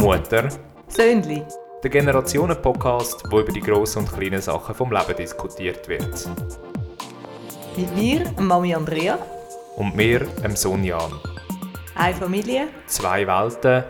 Mutter. Söhnli. Der Generationen-Podcast, wo über die grossen und kleinen Sachen vom Leben diskutiert wird. Mit mir, Mami Andrea. Und mir, dem Sohn Jan. Eine Familie. Zwei Welten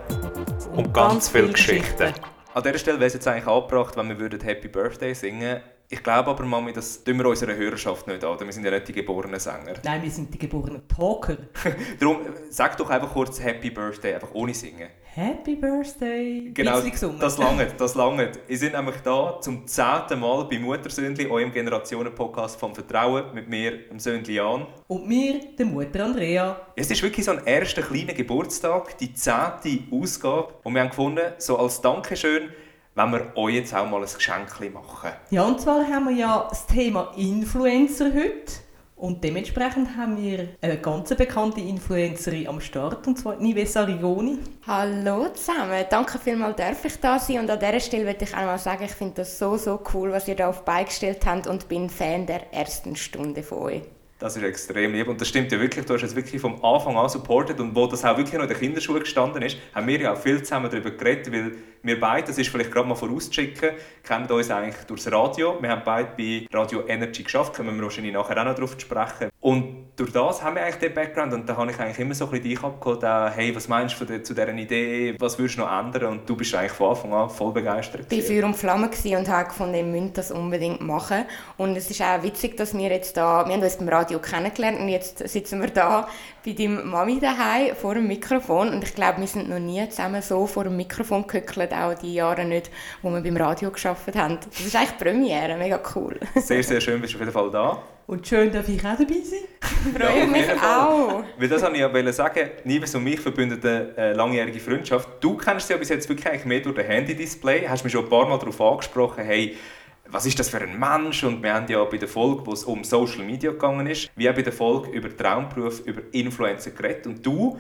und, und ganz, ganz viele Geschichten. Geschichten. An dieser Stelle wäre es jetzt eigentlich angebracht, wenn wir Happy Birthday singen würden. Ich glaube aber, Mami, das tun wir unserer Hörerschaft nicht an. Wir sind ja nicht die geborenen Sänger. Nein, wir sind die geborenen Talker. Darum, sag doch einfach kurz Happy Birthday, einfach ohne singen. Happy Birthday. Genau, das lange, das lange. Wir sind nämlich da zum zehnten Mal bei Muttersöhnli, eurem Generationen-Podcast vom Vertrauen, mit mir, dem Söhnli Jan. Und mir, der Mutter Andrea. Es ist wirklich so ein erster kleiner Geburtstag, die zehnte Ausgabe. Und wir haben gefunden, so als Dankeschön, wenn wir euch jetzt auch mal ein Geschenk machen. Ja, und zwar haben wir ja das Thema Influencer heute. Und dementsprechend haben wir eine ganz bekannte Influencerin am Start, und zwar Nives Arigoni. Hallo zusammen, danke vielmals, darf ich da sein. Und an dieser Stelle möchte ich auch mal sagen, ich finde das so, so cool, was ihr da auf beigestellt habt und bin Fan der ersten Stunde von euch. Das ist extrem lieb und das stimmt ja wirklich. Du hast es wirklich vom Anfang an supportet und wo das auch wirklich noch in der Kinderschule gestanden ist, haben wir ja auch viel zusammen darüber geredet, weil wir beide, das ist vielleicht gerade mal vorauszuschicken, kennen uns eigentlich durchs Radio. Wir haben beide bei Radio Energy geschafft, können wir wahrscheinlich nachher auch noch darauf sprechen. Und durch das haben wir eigentlich den Background und da habe ich eigentlich immer so ein bisschen dich abgeholt, äh, hey, was meinst du zu dieser Idee, was würdest du noch ändern? Und du bist eigentlich von Anfang an voll begeistert. Ich war Feuer und Flamme und habe gefunden, ich müsste das unbedingt machen. Und es ist auch witzig, dass wir jetzt da, wir haben uns beim Radio kennengelernt und jetzt sitzen wir da bei deiner Mami daheim vor dem Mikrofon und ich glaube, wir sind noch nie zusammen so vor dem Mikrofon gehöckelt, auch die Jahre nicht, wo wir beim Radio geschafft haben. Das ist eigentlich Premiere, mega cool. Sehr, sehr schön, bist du auf jeden Fall da. Und schön, dass ich auch dabei sein. Freue ja, mich auch. Weil das wollte ich ja sagen, Nives und mich verbindet eine äh, langjährige Freundschaft. Du kennst sie ja bis jetzt wirklich mehr durch das Handy-Display. Hast mich schon ein paar Mal darauf angesprochen, hey, was ist das für ein Mensch? Und wir haben ja bei der Folge, wo es um Social Media gegangen ist, wie auch bei der Folge über Traumberuf, über Influencer geredet. Und du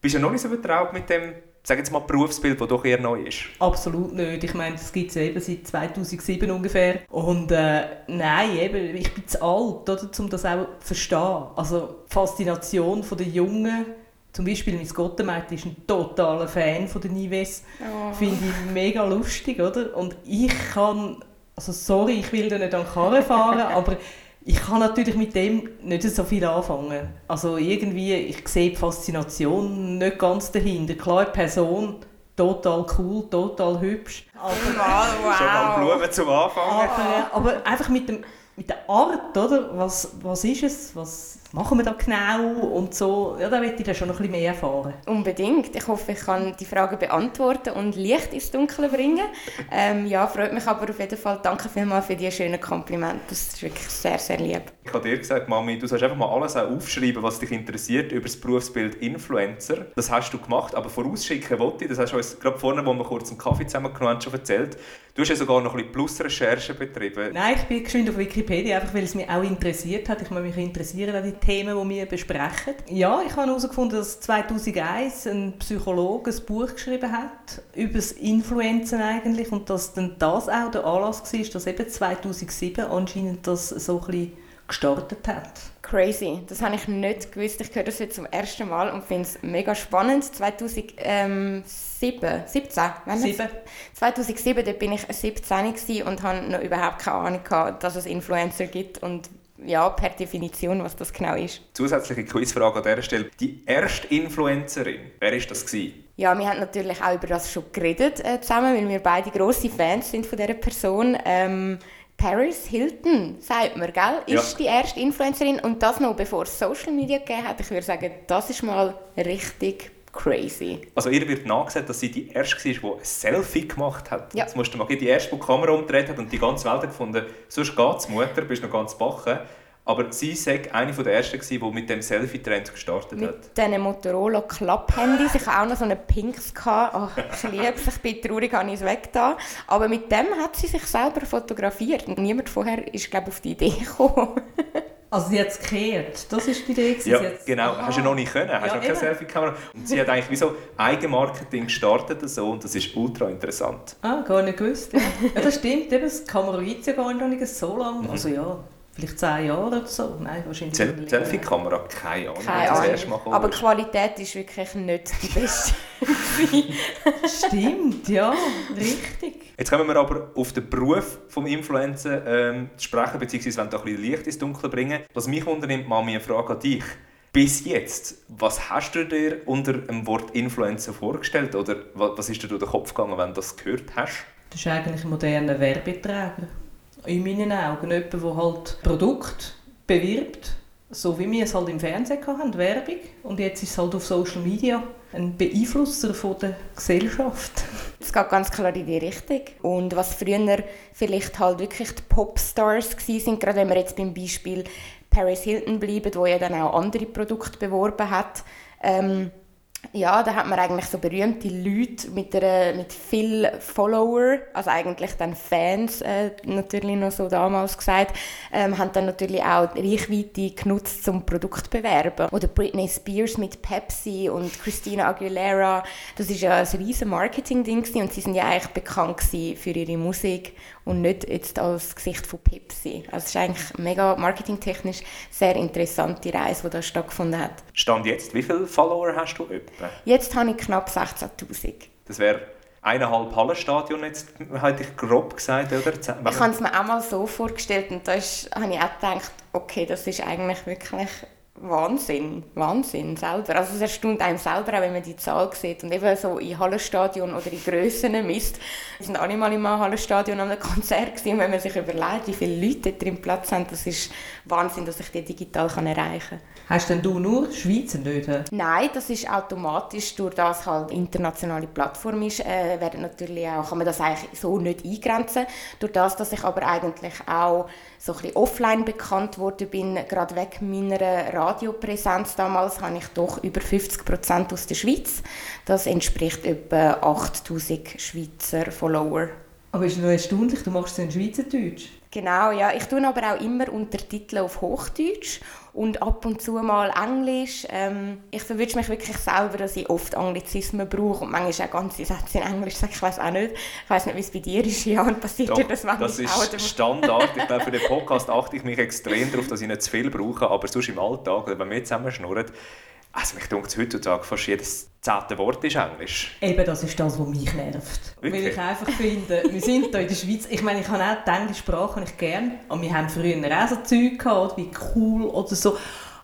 bist ja noch nicht so vertraut mit dem sag jetzt mal Berufsbild, das doch eher neu ist? Absolut nicht. Ich meine, das gibt es eben seit 2007 ungefähr. Und äh, nein, eben, ich bin zu alt, oder, um das auch zu verstehen. Also die Faszination der Jungen, zum Beispiel mein Gottemädchen ist ein totaler Fan von der Nives. Oh. Finde ich mega lustig, oder? Und ich kann, also sorry, ich will da nicht an Karre fahren, aber ich kann natürlich mit dem nicht so viel anfangen. Also irgendwie, ich sehe die Faszination nicht ganz dahinter. Klar, die Person, total cool, total hübsch. Aber, wow. Schon mal Blumen zum Anfang. Aber, aber einfach mit, dem, mit der Art, oder? Was, was ist es? Was, machen wir da genau und so. Ja, da möchte ich dann schon noch ein bisschen mehr erfahren. Unbedingt. Ich hoffe, ich kann die Fragen beantworten und Licht ins Dunkle bringen. Ähm, ja, freut mich aber auf jeden Fall. Danke vielmals für die schönen Komplimente. Das ist wirklich sehr, sehr lieb. Ich habe dir gesagt, Mami, du sollst einfach mal alles aufschreiben, was dich interessiert über das Berufsbild Influencer. Das hast du gemacht, aber vorausschicken wollte ich, das hast du uns gerade vorne, wo wir kurz einen Kaffee zusammengenommen haben, schon erzählt. Du hast ja sogar noch ein bisschen Plus-Recherchen betrieben. Nein, ich bin geschwind auf Wikipedia, einfach weil es mich auch interessiert hat. Ich mich interessieren an die Themen, die wir besprechen. Ja, ich habe herausgefunden, dass 2001 ein Psychologe ein Buch geschrieben hat über das Influenzen eigentlich und dass dann das auch der Anlass war, dass eben 2007 anscheinend das so ein bisschen gestartet hat. Crazy, das habe ich nicht gewusst. Ich höre das jetzt zum ersten Mal und finde es mega spannend. 2007, 17, 7. 2007 da bin ich 17 und habe noch überhaupt keine Ahnung gehabt, dass es Influencer gibt und ja, per Definition, was das genau ist. Zusätzliche Quizfrage an dieser Stelle. Die erste Influencerin, wer war das? Gewesen? Ja, wir haben natürlich auch über das schon geredet äh, zusammen, weil wir beide grosse Fans sind von dieser Person. Ähm, Paris Hilton, sagt man, gell? ist ja. die erste Influencerin und das noch bevor es Social Media gegeben hat. Ich würde sagen, das ist mal richtig crazy. Also ihr wird nachgesagt, dass sie die erste war, die ein Selfie gemacht hat. Ja. Jetzt musst du mal die erste, die die Kamera umgedreht hat und die ganze Welt gefunden, sonst geht es, Mutter, bist noch ganz bachen. Aber sie war eine der ersten, die mit dem Selfie-Trend gestartet mit hat. Mit diesen Motorola Klapp-Handys. Ich hatte auch noch so eine Pinks. Oh, ich liebe es, ich bin traurig, habe ich es weggetan. Aber mit dem hat sie sich selber fotografiert. Und niemand vorher ist, glaube auf die Idee gekommen. Also sie hat es gekehrt, das ist die Idee. Ja, jetzt... genau. Aha. Hast du noch nicht können, hast ja, noch keine Selfie-Kamera. Und sie hat eigentlich wie so Eigenmarketing gestartet so, und das ist ultra interessant. Ah, gar nicht gewusst. Ja, ja das stimmt, eben, das Kamera gibt es ja gar nicht so lange. Mhm. Also ja, vielleicht zehn Jahre oder so. Nein, wahrscheinlich Sel. Selfie-Kamera, keine Ahnung. Keine Ahnung. Aber die. Qualität ist wirklich nicht die beste. Stimmt, ja, richtig. Jetzt kommen wir aber auf den Beruf des Influencer ähm, zu sprechen, beziehungsweise wenn da ein bisschen Licht ins Dunkle bringen. Was mich unternimmt, Mami, eine Frage an dich. Bis jetzt, was hast du dir unter dem Wort Influencer vorgestellt oder wa- was ist dir durch den Kopf gegangen, wenn du das gehört hast? Das ist eigentlich ein moderner Werbeträger. In meinen Augen. Jemand, der halt Produkt bewirbt, so wie wir es halt im Fernsehen hatten, Werbung. Und jetzt ist es halt auf Social Media ein Beeinflusser von der Gesellschaft. Es geht ganz klar in die Richtung. Und was früher vielleicht halt wirklich die Popstars waren, gerade wenn wir jetzt beim Beispiel Paris Hilton bleiben, wo ja dann auch andere Produkte beworben hat, ähm, ja, da hat man eigentlich so berühmte Leute mit, einer, mit viel Follower, also eigentlich dann Fans äh, natürlich noch so damals gesagt, ähm, haben dann natürlich auch Reichweite genutzt zum Produkt bewerben. Oder Britney Spears mit Pepsi und Christina Aguilera, das ist ja ein riesen Marketing-Ding und sie sind ja eigentlich bekannt für ihre Musik und nicht jetzt als Gesicht von Pepsi. Also es ist eigentlich mega marketingtechnisch sehr interessante Reise, die da stattgefunden hat. Stand jetzt, wie viele Follower hast du etwa? Jetzt habe ich knapp 16'000. Das wäre eineinhalb Hallenstadion jetzt, hätte ich grob gesagt, oder? Ich habe es mir auch mal so vorgestellt und da ist, habe ich auch gedacht, okay, das ist eigentlich wirklich Wahnsinn, Wahnsinn selber. Also es erstaunt einem selber auch, wenn man die Zahl sieht und eben so in Hallenstadion oder in Grössen misst. Wir sind alle mal im Hallenstadion an einem Konzert gewesen. und wenn man sich überlegt, wie viele Leute drin Platz haben, das ist Wahnsinn, dass ich die digital kann erreichen kann. Hast denn du nur Schweizer hä? Nein, das ist automatisch, durch das halt internationale Plattform ist, äh, werden natürlich auch, kann man das eigentlich so nicht eingrenzen. Durch das, dass ich aber eigentlich auch so ein bisschen offline bekannt worden bin, gerade wegen meiner Radiopräsenz damals, habe ich doch über 50 Prozent aus der Schweiz. Das entspricht etwa 8000 Schweizer Follower. Aber ist noch erstaunlich, du machst es in Schweizerdeutsch. Genau, ja. Ich tue aber auch immer Untertitel auf Hochdeutsch und ab und zu mal Englisch. Ähm, ich verwünsche mich wirklich selber, dass ich oft Anglizismen brauche und manchmal auch ganze Sätze in Englisch sage. Ich weiß auch nicht. Ich weiß nicht, wie es bei dir ist, Jan. Passiert dir das manchmal das auch? ist oder? Standard. Ich glaube, für den Podcast achte ich mich extrem darauf, dass ich nicht zu viel brauche, aber sonst im Alltag, oder wenn wir zusammen schnurren, also mich dunkt heutzutage fast jedes zehnte Wort ist Englisch. Eben, das ist das, was mich nervt. Wirklich? Weil ich einfach finde, wir sind hier in der Schweiz, ich meine, ich habe auch die englische Sprache und ich gerne, und wir haben früher auch so Zeug gehabt, wie cool oder so,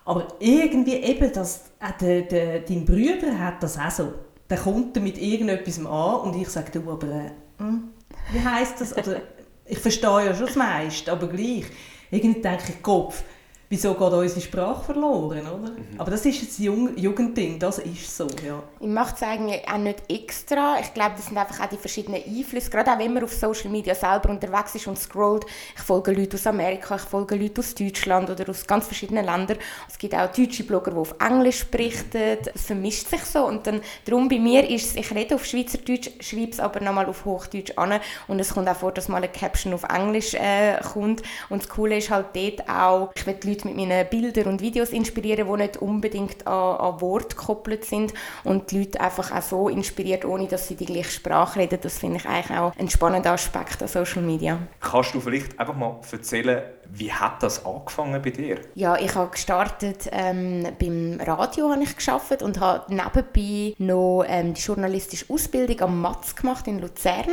aber irgendwie eben, das, auch der, der, dein Bruder hat das auch so. Der kommt mit irgendetwas an und ich sage, du, aber, äh, hm, wie heisst das? Oder, ich verstehe ja schon das meiste, aber gleich. Irgendwie denke ich, Kopf, wieso geht unsere Sprache verloren, oder? Aber das ist jetzt Jung Jugendding, das ist so, ja. Ich mache es eigentlich auch nicht extra. Ich glaube, das sind einfach auch die verschiedenen Einflüsse. Gerade auch wenn man auf Social Media selber unterwegs ist und scrollt. Ich folge Leute aus Amerika, ich folge Leute aus Deutschland oder aus ganz verschiedenen Ländern. Es gibt auch deutsche Blogger, die auf Englisch berichten. Es vermischt sich so. Und dann, darum bei mir ist es, ich rede auf Schweizerdeutsch, schreibe es aber nochmal auf Hochdeutsch an. Und es kommt auch vor, dass mal eine Caption auf Englisch äh, kommt. Und das Coole ist halt dort auch, ich will die Leute mit meinen Bildern und Videos inspirieren, die nicht unbedingt an, an Wort gekoppelt sind und die Leute einfach auch so inspiriert, ohne dass sie die gleiche Sprache reden. Das finde ich eigentlich auch ein spannender Aspekt an Social Media. Kannst du vielleicht einfach mal erzählen, wie hat das angefangen bei dir? Ja, ich habe gestartet ähm, beim Radio habe ich geschafft und habe nebenbei noch ähm, die journalistische Ausbildung am Matz gemacht in Luzern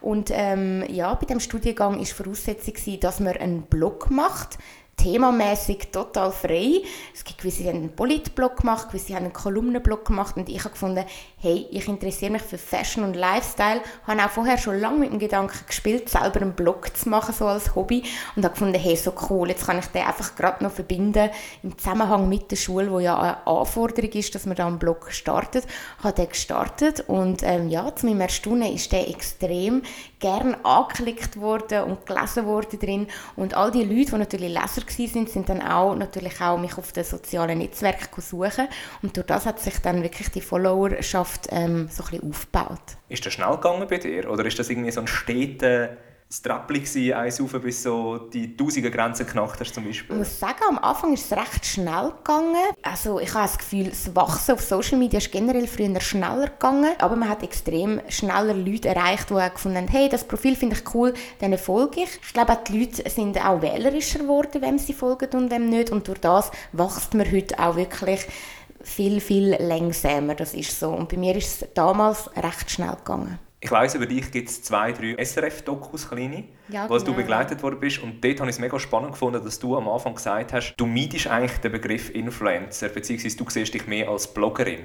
und ähm, ja, bei dem Studiengang ist Voraussetzung gewesen, dass man einen Blog macht themamäßig total frei. Es gibt gewisse, die haben einen Politblog gemacht, gewisse haben einen Kolumnenblog gemacht und ich habe gefunden, hey, ich interessiere mich für Fashion und Lifestyle, habe auch vorher schon lange mit dem Gedanken gespielt, selber einen Blog zu machen, so als Hobby. Und habe gefunden, hey, so cool, jetzt kann ich den einfach gerade noch verbinden im Zusammenhang mit der Schule, wo ja eine Anforderung ist, dass man da einen Blog startet. Habe den gestartet und ähm, ja, zu meinem Erstaunen ist der extrem gern angeklickt worden und gelesen worden drin. Und all die Leute, die natürlich Leser waren, sind, sind dann auch natürlich auch mich auf den sozialen Netzwerken suchen. Und durch das hat sich dann wirklich die Followerschaft ähm, so ein bisschen aufgebaut. Ist das schnell gegangen bei dir? Oder ist das irgendwie so ein steter das Treppli eins auf, bis so die tausende Grenzen geknackt hast zum Beispiel? Ich muss sagen, am Anfang ist es recht schnell gegangen. Also ich habe das Gefühl, das Wachsen auf Social Media ist generell früher schneller gegangen, aber man hat extrem schneller Leute erreicht, die gefunden haben, hey, das Profil finde ich cool, denen folge ich. Ich glaube, auch die Leute sind auch wählerischer geworden, wem sie folgen und wem nicht und durch das wächst man heute auch wirklich viel, viel langsamer. Das ist so. Und bei mir ist es damals recht schnell gegangen. Ich weiss, über dich gibt es zwei, drei SRF-Dokus, kleine, Ja, wo du genau. begleitet worden bist. Und dort habe ich es mega spannend gefunden, dass du am Anfang gesagt hast, du meidest eigentlich den Begriff Influencer, beziehungsweise du siehst dich mehr als Bloggerin.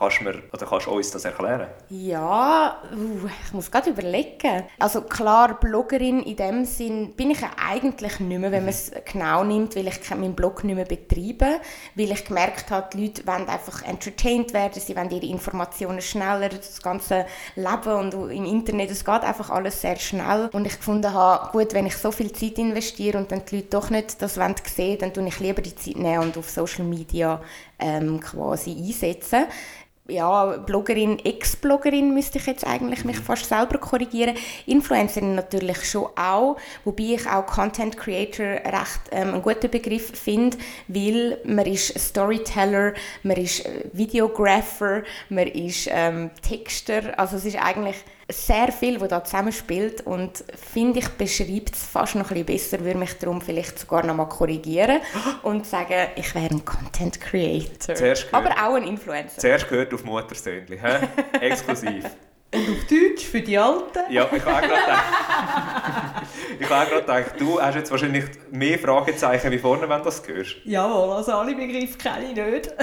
Kannst du, mir, oder kannst du uns das erklären? Ja, uh, ich muss gerade überlegen. Also klar, Bloggerin in dem Sinn bin ich ja eigentlich nicht mehr, wenn man es genau nimmt, weil ich meinen Blog nicht mehr betreibe, weil ich gemerkt habe, die Leute wollen einfach entertained werden, sie wollen ihre Informationen schneller, das ganze Leben und im Internet, es geht einfach alles sehr schnell. Und ich gefunden habe, gut, wenn ich so viel Zeit investiere und dann die Leute doch nicht das wollen dann tue ich lieber die Zeit nehmen und auf Social Media ähm, quasi einsetzen ja, Bloggerin, Ex-Bloggerin müsste ich jetzt eigentlich mich fast selber korrigieren. Influencerin natürlich schon auch, wobei ich auch Content Creator recht ähm, einen guten Begriff finde, weil man ist Storyteller, man ist äh, Videographer, man ist ähm, Texter, also es ist eigentlich sehr viel, was da zusammenspielt und finde ich beschreibt es fast noch ein bisschen besser, würde mich darum vielleicht sogar noch mal korrigieren und sagen, ich wäre ein Content Creator, aber auch ein Influencer. zuerst gehört auf Muttersöhnli, exklusiv. Und auf Deutsch für die Alten? Ja, ich habe auch gerade gedacht, ich habe auch gerade gedacht, du hast jetzt wahrscheinlich mehr Fragezeichen wie vorne, wenn du das hörst. Jawohl, also alle Begriffe kenne ich nicht.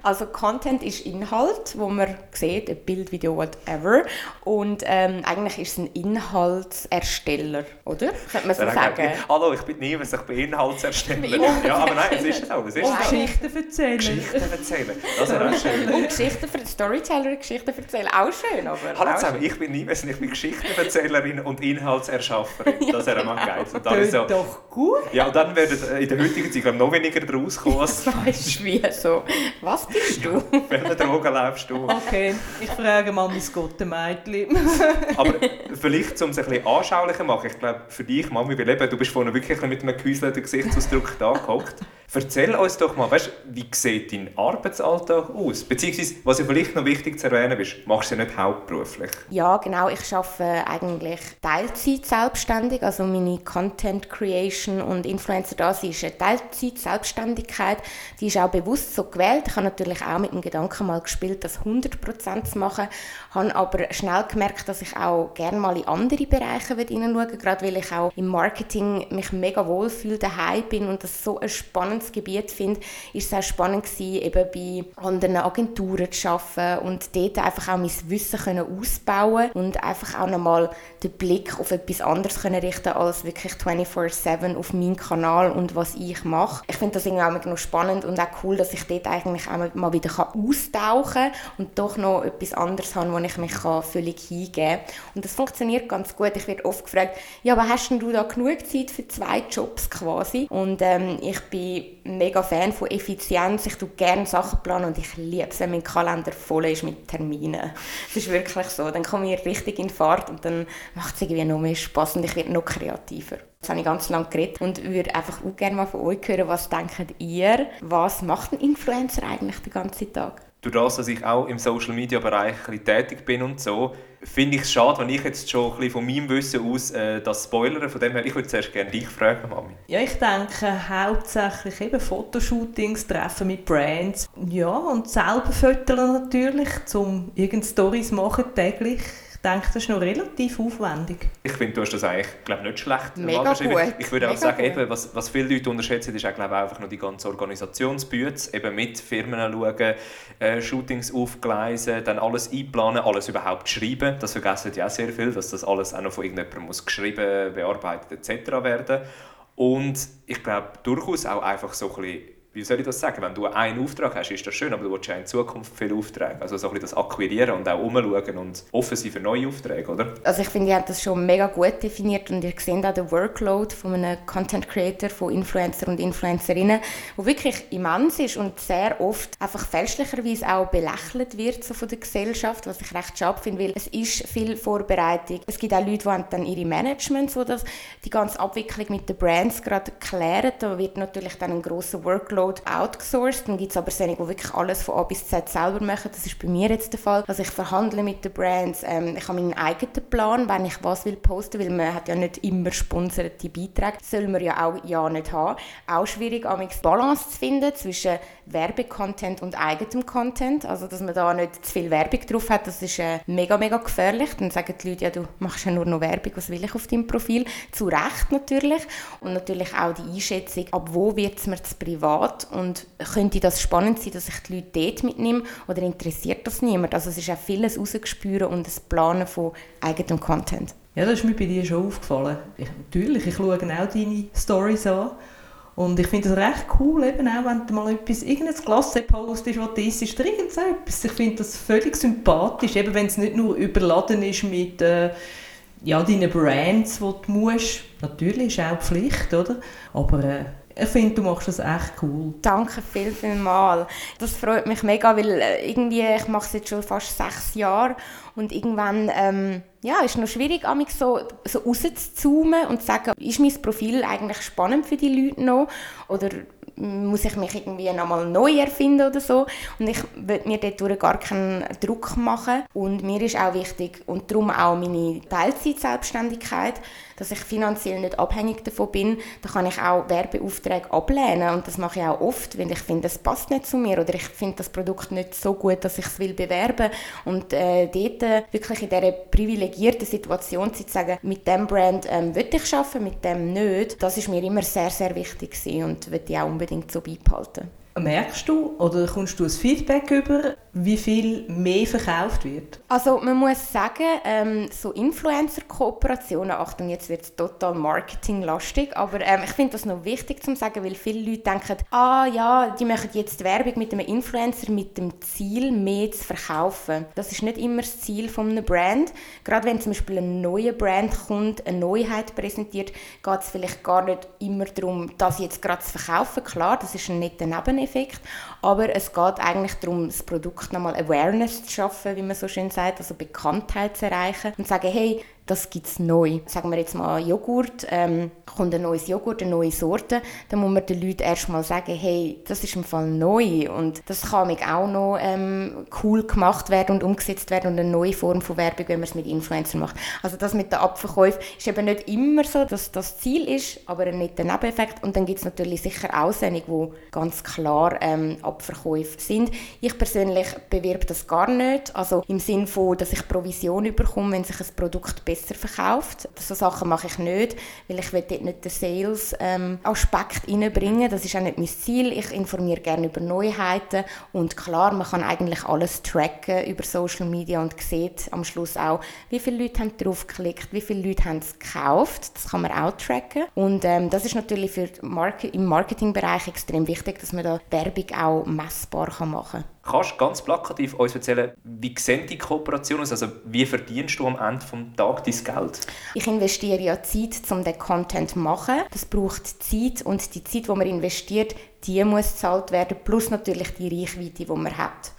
Also Content ist Inhalt, wo man sieht, ein Bild, Video, whatever. Und ähm, eigentlich ist es ein Inhaltsersteller, oder? Könnte man so sagen. ich, Hallo, ich bin niemand, ich bin Inhaltsersteller. Ich bin Ja, aber nein, es ist so. Es ist Und so. Geschichten erzählen. Geschichten erzählen. Das wäre auch schön. Und Geschichten für Storyteller, Geschichten erzählen, auch schön, aber Hallo zusammen, ich bin niemand, ich bin Geschichtenerzählerin und Inhaltserschafferin. Das wäre mal geil. Und dann ist so, doch gut. ja, und dann werden in der heutigen Zeit glaub noch weniger draus kommen. Weißt du, wie so, was bist du? welche Drogen läufst du. Okay, ich frage mal mein Gottemädchen. Aber vielleicht, um es ein bisschen anschaulicher zu machen, ich glaube, für dich, Mami, weil eben, du bist vorhin wirklich mit einem gehäuselten Gesichtsausdruck da gehockt. Erzähl uns doch mal, weißt, wie sieht dein Arbeitsalltag aus? Beziehungsweise, was ja vielleicht noch wichtig zu erwähnen ist, machst du ja nicht hauptberuflich. Ja, genau. Ich arbeite eigentlich Teilzeit selbstständig. Also meine Content Creation und Influencer das ist eine Teilzeit Selbstständigkeit. Die ist auch bewusst so gewählt. Ich habe natürlich auch mit dem Gedanken mal gespielt, das 100% zu machen. Habe aber schnell gemerkt, dass ich auch gerne mal in andere Bereiche hineinschauen will. Gerade weil ich auch im Marketing mich mega wohlfühle, daheim bin und das so ein spannendes Gebiet finde, ist es auch spannend gewesen, eben bei anderen Agenturen zu arbeiten und dort einfach auch mein Wissen können ausbauen und einfach auch nochmal den Blick auf etwas anderes können richten als wirklich 24/7 auf meinen Kanal und was ich mache. Ich finde das irgendwie auch noch spannend und auch cool, dass ich dort eigentlich auch mal wieder austauchen kann und doch noch etwas anderes habe, wo ich mich völlig hingeben kann. Und das funktioniert ganz gut. Ich werde oft gefragt, ja, aber hast denn du da genug Zeit für zwei Jobs quasi? Und ähm, ich bin mega Fan von Effizienz. Ich tue gerne Sachen planen und ich liebe es, wenn mein Kalender voll ist mit Terminen. Es ist wirklich so. Dann komme ich richtig in Fahrt und dann macht es irgendwie noch mehr Spaß und ich werde noch kreativer. Jetzt habe ich ganz lange geredet und würde einfach auch gerne mal von euch hören, was denkt ihr? Was macht ein Influencer eigentlich den ganzen Tag? Durch das, dass ich auch im Social Media Bereich tätig bin und so, finde ich es schade, wenn ich jetzt schon ein von meinem Wissen aus äh, das spoilere. Von dem her, ich würde zuerst gerne dich fragen, Mami. Ja, ich denke hauptsächlich eben Fotoshootings, Treffen mit Brands. Ja, und selber föteln natürlich, um irgendeine Storys machen täglich. Ich denke, das ist noch relativ aufwendig. Ich finde, du hast das eigentlich glaub, nicht schlecht Mega beschrieben. gut, Ich würde auch mega sagen, gut. eben, was, was viele Leute unterschätzen, ist auch, glaub, einfach nur die ganze Organisationsbüte, eben mit Firmen schauen, äh, Shootings aufgleisen, dann alles einplanen, alles überhaupt schreiben. Das vergessen die auch sehr viel, dass das alles auch noch von irgendjemandem muss geschrieben, bearbeitet etc. werden. Und ich glaube durchaus auch einfach so ein bisschen, wie soll ich das sagen, wenn du einen Auftrag hast, ist das schön, aber du willst ja in Zukunft viele Aufträge. Also so ein bisschen das Akquirieren und auch umschauen und offen sein für neue Aufträge, oder? Also ich finde, ihr habt das schon mega gut definiert und ihr seht auch den Workload von einem Content Creator, von Influencer und Influencerinnen, wo wirklich immens ist und sehr oft einfach fälschlicherweise auch belächelt wird so von der Gesellschaft, was ich recht schade finde, weil es ist viel Vorbereitung. Es gibt auch Leute, die dann ihre Managements, die das, die ganze Abwicklung mit den Brands gerade klären. Da wird natürlich dann ein grosser Workload Code outgesourced. Dann gibt es aber solche, die wirklich alles von A bis Z selber machen. Das ist bei mir jetzt der Fall. Also ich verhandle mit den Brands. Ähm, ich habe meinen eigenen Plan, wenn ich was will posten, weil man hat ja nicht immer sponserte Beiträge. Das soll man ja auch ja nicht haben. Auch schwierig, eine Balance zu finden zwischen Werbecontent und eigenem Content. Also dass man da nicht zu viel Werbung drauf hat, das ist äh, mega, mega gefährlich. Dann sagen die Leute, ja du machst ja nur noch Werbung, was will ich auf deinem Profil? Zu Recht natürlich. Und natürlich auch die Einschätzung, ab wo wird es mir zu privat und könnte das spannend sein, dass ich die Leute dort mitnehme oder interessiert das niemand? Also es ist auch vieles rausgespüren und das Planen von eigenem Content. Ja, das ist mir bei dir schon aufgefallen. Ich, natürlich, ich schaue auch deine Stories an und ich finde es recht cool, eben auch wenn mal etwas, irgendein Klasse postest, was du isst, oder irgendetwas. Ich finde das völlig sympathisch, eben wenn es nicht nur überladen ist mit äh, ja, deinen Brands, die du musst. Natürlich ist auch Pflicht, oder? Aber äh, ich finde, du machst das echt cool. Danke viel, viel mal. Das freut mich mega, weil äh, irgendwie, ich mache es jetzt schon fast sechs Jahre und irgendwann ähm, ja, ist noch schwierig, so, so rauszuzoomen und zu sagen, ist mein Profil eigentlich spannend für die Leute noch oder muss ich mich irgendwie nochmal neu erfinden oder so. Und ich will mir dort gar keinen Druck machen. Und mir ist auch wichtig, und darum auch meine Teilzeit-Selbstständigkeit, dass ich finanziell nicht abhängig davon bin. Da kann ich auch Werbeaufträge ablehnen. Und das mache ich auch oft, wenn ich finde, es passt nicht zu mir oder ich finde das Produkt nicht so gut, dass ich es will bewerben. Und äh, dort äh, wirklich in dieser privilegierten Situation zu sagen, mit dem Brand ähm, will ich arbeiten, mit dem nicht, das ist mir immer sehr, sehr wichtig gewesen und will ich auch unbedingt so beibehalten. Merkst du oder kommst du ein Feedback über, wie viel mehr verkauft wird? Also man muss sagen, ähm, so Influencer-Kooperationen, Achtung, jetzt wird es total marketinglastig, aber ähm, ich finde das noch wichtig zu sagen, weil viele Leute denken, ah ja, die machen jetzt Werbung mit einem Influencer mit dem Ziel, mehr zu verkaufen. Das ist nicht immer das Ziel von einem Brand. Gerade wenn zum Beispiel ein neuer Brand kommt, eine Neuheit präsentiert, geht es vielleicht gar nicht immer darum, das jetzt gerade zu verkaufen. Klar, das ist ein netter Nebeneffekt, aber es geht eigentlich darum, das Produkt nochmal Awareness zu schaffen, wie man so schön sagt, also Bekanntheit zu erreichen und zu sagen, hey, das gibt es neu. Sagen wir jetzt mal Joghurt, ähm, kommt ein neues Joghurt, eine neue Sorte, dann muss man den Leuten erstmal sagen, hey, das ist im Fall neu und das kann auch noch ähm, cool gemacht werden und umgesetzt werden und eine neue Form von Werbung, wenn man es mit Influencern macht. Also das mit den Abverkäufen ist eben nicht immer so, dass das Ziel ist, aber ein netter Nebeneffekt und dann gibt es natürlich sicher Aussendungen, wo ganz klar ähm, Abverkäufe sind. Ich persönlich bewerbe das gar nicht, also im Sinne von, dass ich Provision bekomme, wenn sich ein Produkt besser besser verkauft. So Sachen mache ich nicht, weil ich will dort nicht den Sales-Aspekt ähm, reinbringen. Das ist auch nicht mein Ziel. Ich informiere gerne über Neuheiten und klar, man kann eigentlich alles tracken über Social Media und sieht am Schluss auch, wie viele Leute haben drauf geklickt, wie viele Leute haben es gekauft. Das kann man auch tracken. Und ähm, das ist natürlich für Marke im Marketingbereich extrem wichtig, dass man da Werbung auch messbar machen kann. Kannst du ganz plakativ uns erzählen, wie sieht die Kooperation aus? Also wie verdienst du am Ende des Tages dein Geld? Ich investiere ja Zeit, um den Content zu machen. Das braucht Zeit und die Zeit, die man investiert, die muss gezahlt werden, plus natürlich die Reichweite, die man hat.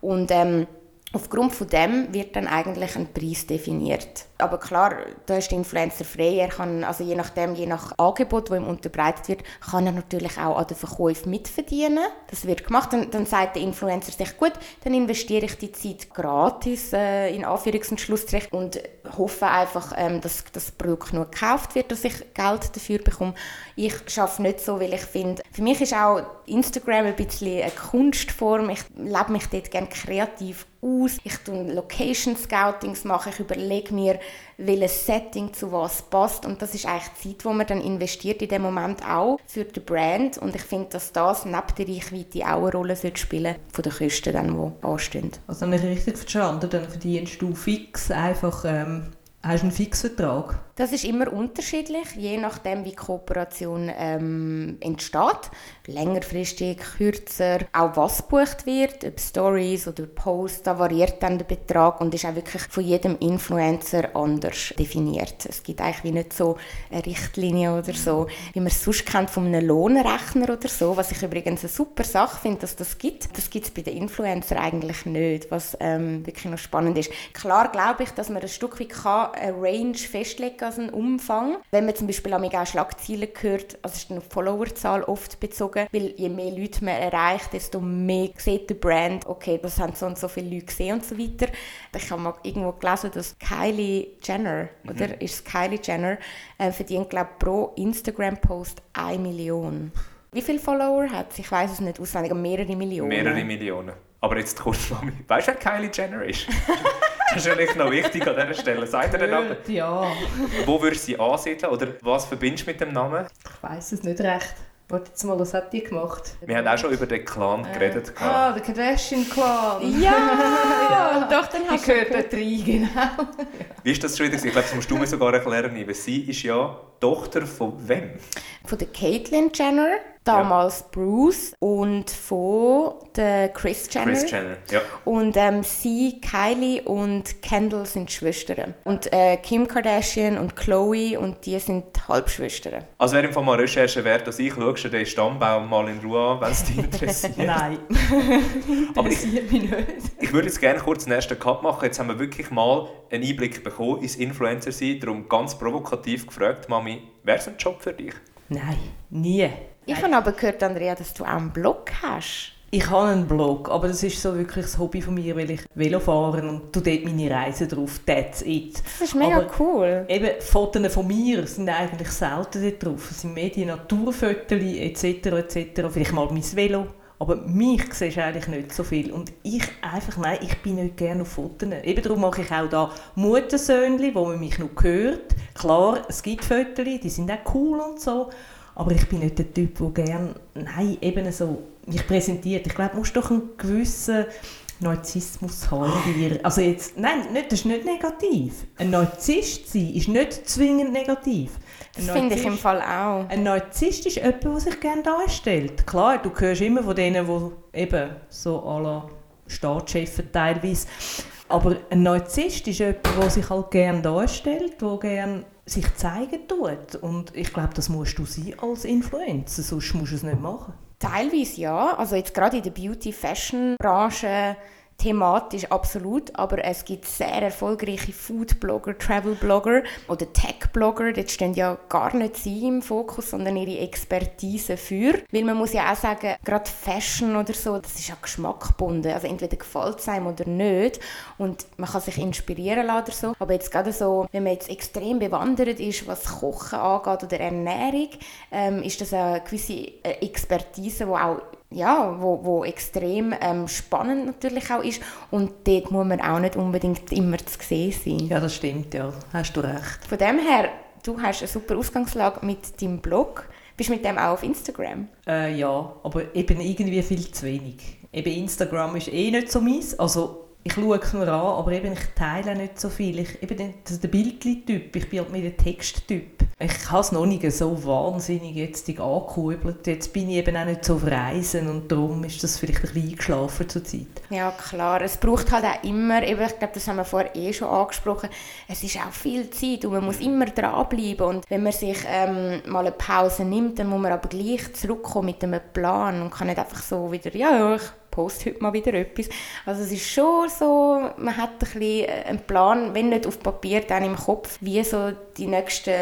Und ähm, Aufgrund von dem wird dann eigentlich ein Preis definiert. Aber klar, da ist der Influencer frei. Er kann, also je nachdem, je nach Angebot, das ihm unterbreitet wird, kann er natürlich auch an den Verkäufen mitverdienen. Das wird gemacht. Dann, dann sagt der Influencer sich, gut, dann investiere ich die Zeit gratis, äh, in Anführungs- und Schlussstrich, und hoffe einfach, ähm, dass das Produkt nur gekauft wird, dass ich Geld dafür bekomme. Ich schaffe nicht so, weil ich finde, für mich ist auch Instagram ein bisschen eine Kunstform. Ich lebe mich dort gerne kreativ aus. Ich tue Location Scoutings machen. Ich überlege mir, welches Setting zu was passt. Und das ist eigentlich Zeit, die man dann investiert in dem Moment auch für die Brand. Und ich finde, dass das neben der Reichweite auch eine Rolle spielen von den Kosten, dann, die anstehen. Also, wenn ich richtig verstanden dann verdienst du fix einfach ähm, Hast du einen Fixvertrag? Das ist immer unterschiedlich, je nachdem, wie die Kooperation ähm, entsteht. Längerfristig, kürzer, auch was gebucht wird, ob Stories oder Posts, da variiert dann der Betrag und ist auch wirklich von jedem Influencer anders definiert. Es gibt eigentlich wie nicht so eine Richtlinie oder so, wie man es sonst kennt von einem Lohnrechner oder so, was ich übrigens eine super Sache finde, dass das gibt. Das gibt es bei den Influencern eigentlich nicht, was ähm, wirklich noch spannend ist. Klar glaube ich, dass man ein Stück weit kann, eine Range festlegen also einen Umfang. Wenn man zum Beispiel auch Schlagzeilen hört, also ist dann auf die Followerzahl oft bezogen, weil je mehr Leute man erreicht, desto mehr sieht der Brand, okay, das haben so und so viele Leute gesehen und so weiter. Ich habe mal irgendwo gelesen, dass Kylie Jenner, mhm. oder ist Kylie Jenner, äh, verdient, glaube pro Instagram-Post eine Million. Wie viele Follower hat sie? Ich weiß es nicht auswendig, aber mehrere Millionen. Mehrere Millionen. Aber jetzt kurz, Mami. Weißt du, wer Kylie Jenner ist? das ist eigentlich noch wichtig an dieser Stelle. Sagt er den Namen? Ja. Wo würdest du sie ansiedeln? Oder was verbindest du mit dem Namen? Ich weiß es nicht recht. Warte jetzt mal, was hat die gemacht? Wir haben auch schon über den Clan äh. geredet. Ah, der Kardashian-Clan. Ja, ja, doch, dann hast du gehört dort rein, genau. Wie ist das schon wieder? Ich glaube, das musst du mir sogar erklären, weil sie ist ja Tochter von wem? Von der Caitlyn Jenner damals ja. Bruce und von der Chris Jenner. Chris Jenner, ja. Und ähm, sie, Kylie und Kendall sind Schwestern. Und äh, Kim Kardashian und Chloe und die sind Halbschwestern. Also wer im Fall mal Recherche wert als ich, schaust du den Stammbaum mal in Ruhe an, wenn es dich interessiert. Nein, Aber ich, mich nicht. Ich würde jetzt gerne kurz den ersten Cut machen. Jetzt haben wir wirklich mal einen Einblick bekommen ins Influencer-Sein. Darum ganz provokativ gefragt, Mami, wäre es ein Job für dich? Nein, nie. Ich habe aber gehört, Andrea, dass du auch einen Blog hast. Ich habe einen Blog, aber das ist so wirklich das Hobby von mir, weil ich Velo fahre und tu dort meine Reisen drauf. That's it. Das ist mega aber cool. Eben, Fotos von mir sind eigentlich selten dort drauf. Es sind mehr die Naturfotos etc. etc. Vielleicht mal mein Velo. Aber mich siehst du eigentlich nicht so viel. Und ich einfach, nein, ich bin nicht gerne auf Fotos. Eben darum mache ich auch da Muttersöhnchen, wo man mich noch hört. Klar, es gibt Fotos, die sind auch cool und so. Aber ich bin nicht der Typ, der gerne, nein, eben so mich präsentiert. Ich glaube, du musst doch einen gewissen Narzissmus haben. Also jetzt, nein, nicht, das ist nicht negativ. Ein Narzisst sein ist nicht zwingend negativ. Das finde ich im Fall auch. Ein Narzisst ist jemand, der sich gerne darstellt. Klar, du hörst immer von denen, die eben so aller Staatschefs teilweise. Aber ein Narzisst ist jemand, der sich halt gerne darstellt, der gerne sich zeigen tut. Und ich glaube, das musst du sein als Influencer, sonst musst du es nicht machen. Teilweise ja. Also jetzt gerade in der Beauty-Fashion-Branche thematisch absolut, aber es gibt sehr erfolgreiche Food-Blogger, Travel-Blogger oder Tech-Blogger, dort stehen ja gar nicht sie im Fokus, sondern ihre Expertise für. Weil man muss ja auch sagen, gerade Fashion oder so, das ist ja geschmackgebunden, also entweder gefällt es einem oder nicht. Und man kann sich inspirieren lassen oder so, aber jetzt gerade so, wenn man jetzt extrem bewandert ist, was Kochen angeht oder Ernährung, ähm, ist das eine gewisse äh, Expertise, die auch ja, wo, wo extrem ähm, spannend natürlich auch ist und dort muss man auch nicht unbedingt immer zu sehen sein. Ja, das stimmt, ja, hast du recht. Von dem her, du hast eine super Ausgangslage mit deinem Blog. Bist du mit dem auch auf Instagram? Äh, ja, aber eben irgendwie viel zu wenig. Eben Instagram ist eh nicht so meins, also ich schaue es mir an, aber eben, ich teile nicht so viel. Ich, eben den, der Bildtyp, ich bin halt mehr der Texttyp. Ich habe es noch nicht so wahnsinnig jetzt angekurbelt. Jetzt bin ich eben auch nicht so auf Reisen und darum ist das vielleicht ein bisschen eingeschlafen zur Zeit. Ja, klar. Es braucht halt auch immer, ich glaube, das haben wir vorher eh schon angesprochen, es ist auch viel Zeit und man muss immer dranbleiben. Und wenn man sich ähm, mal eine Pause nimmt, dann muss man aber gleich zurückkommen mit einem Plan und kann nicht einfach so wieder, ja, ich poste heute mal wieder etwas. Also es ist schon so, man hat ein bisschen äh, einen Plan, wenn nicht auf Papier, dann im Kopf, wie so die nächsten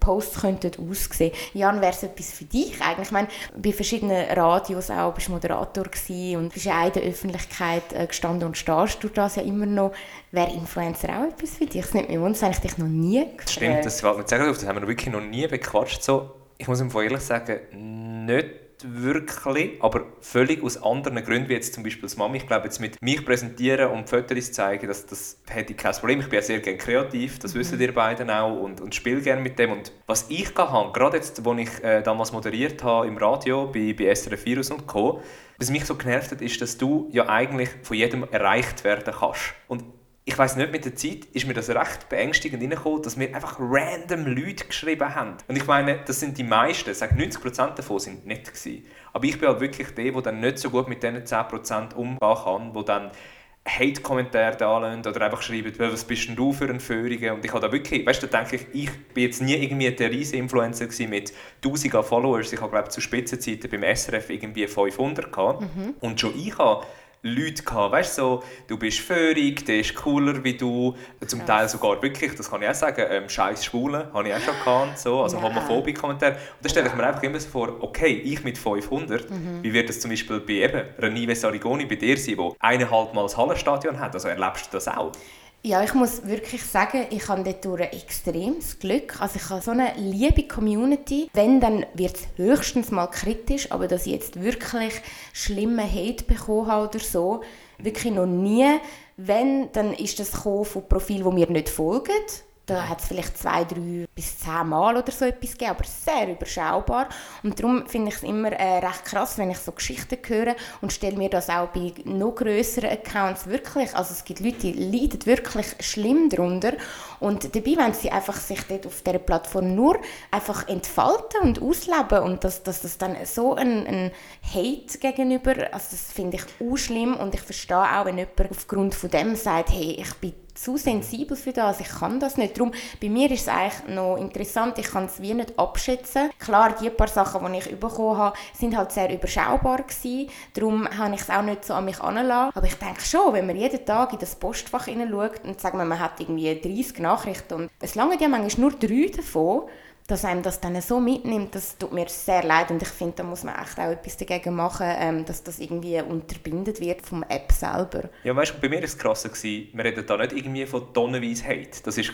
Posts könnten aussehen. Jan, wäre es etwas für dich eigentlich? Ich meine, bei verschiedenen Radios auch, bist Moderator gewesen und bist ja in der Öffentlichkeit äh, gestanden und stehst du das ja immer noch. Wäre Influencer auch etwas für dich? Das nimmt mich wunder, das habe ich dich noch nie gefragt. Stimmt, das, das haben wir wirklich noch nie bequatscht. So, ich muss ihm ehrlich sagen, nicht wirklich, aber völlig aus anderen Gründen, wie jetzt zum Beispiel als Mami. Ich glaube, jetzt mit mich präsentieren und Fotos zeigen, das, das hätte ich kein Problem. Ich bin ja sehr gerne kreativ, das mhm. wissen ihr beiden auch und, und spiele gerne mit dem. Und was ich habe, gerade jetzt, als ich äh, damals moderiert habe im Radio bei, bei SRF Virus und Co., was mich so genervt hat, ist, dass du ja eigentlich von jedem erreicht werden kannst. Und ich weiß nicht, mit der Zeit ist mir das recht beängstigend reingekommen, dass mir einfach random Leute geschrieben haben. Und ich meine, das sind die meisten, sage 90% davon sind nett gewesen. Aber ich bin halt wirklich der, der dann nicht so gut mit diesen 10% umgehen kann, wo dann Hate-Kommentare da oder einfach schreiben, was bist denn du für ein Föhriger? Und ich habe da wirklich, weißt du, da denke ich, ich bin jetzt nie irgendwie der riesen Influencer mit 1000 Followers. Ich habe, glaube zu Spitzenzeiten beim SRF irgendwie 500 gehabt. Mhm. Und schon ich habe Leute gehabt, weißt so, du bist föhrig, der ist cooler wie du, zum Teil sogar wirklich, das kann ich auch sagen, ähm, scheiß Schwule, habe ich auch schon gehabt, so, also ja. homophobe Kommentare. Und da stelle ich mir einfach immer so vor, okay, ich mit 500, mhm. wie wird das zum Beispiel bei eben Renive Sarigoni bei dir sein, wo eineinhalb Mal das Hallenstadion hat, also erlebst du das auch? Ja, ich muss wirklich sagen, ich habe dort extremes Glück. Also ich habe so eine liebe Community. Wenn, dann wird es höchstens mal kritisch, aber dass ich jetzt wirklich schlimme Hate bekommen habe oder so, wirklich noch nie. Wenn, dann ist das von Profilen, die mir nicht folgen da hat es vielleicht zwei, drei bis zehn Mal oder so etwas gegeben, aber sehr überschaubar. Und darum finde ich es immer äh, recht krass, wenn ich so Geschichten höre und stelle mir das auch bei noch größeren Accounts wirklich, also es gibt Leute, die leiden wirklich schlimm darunter und dabei, wenn sie einfach sich dort auf dieser Plattform nur einfach entfalten und ausleben und dass, dass das dann so ein, ein Hate gegenüber, also das finde ich auch schlimm und ich verstehe auch, wenn jemand aufgrund von dem sagt, hey, ich bin zu sensibel für das, ich kann das nicht. Darum, bei mir ist es eigentlich noch interessant, ich kann es wie nicht abschätzen. Klar, die paar Sachen, die ich bekommen habe, sind halt sehr überschaubar gewesen. Darum habe ich es auch nicht so an mich herangelassen. Aber ich denke schon, wenn man jeden Tag in das Postfach hineinschaut und wir, man hat irgendwie 30 Nachrichten und es lange ja manchmal nur drei davon, dass einem das dann so mitnimmt, das tut mir sehr leid und ich finde, da muss man echt auch etwas dagegen machen, ähm, dass das irgendwie unterbindet wird vom App selber. Ja, weißt du, bei mir war es krass, wir reden da nicht irgendwie von tonnenweise Hate. Das war,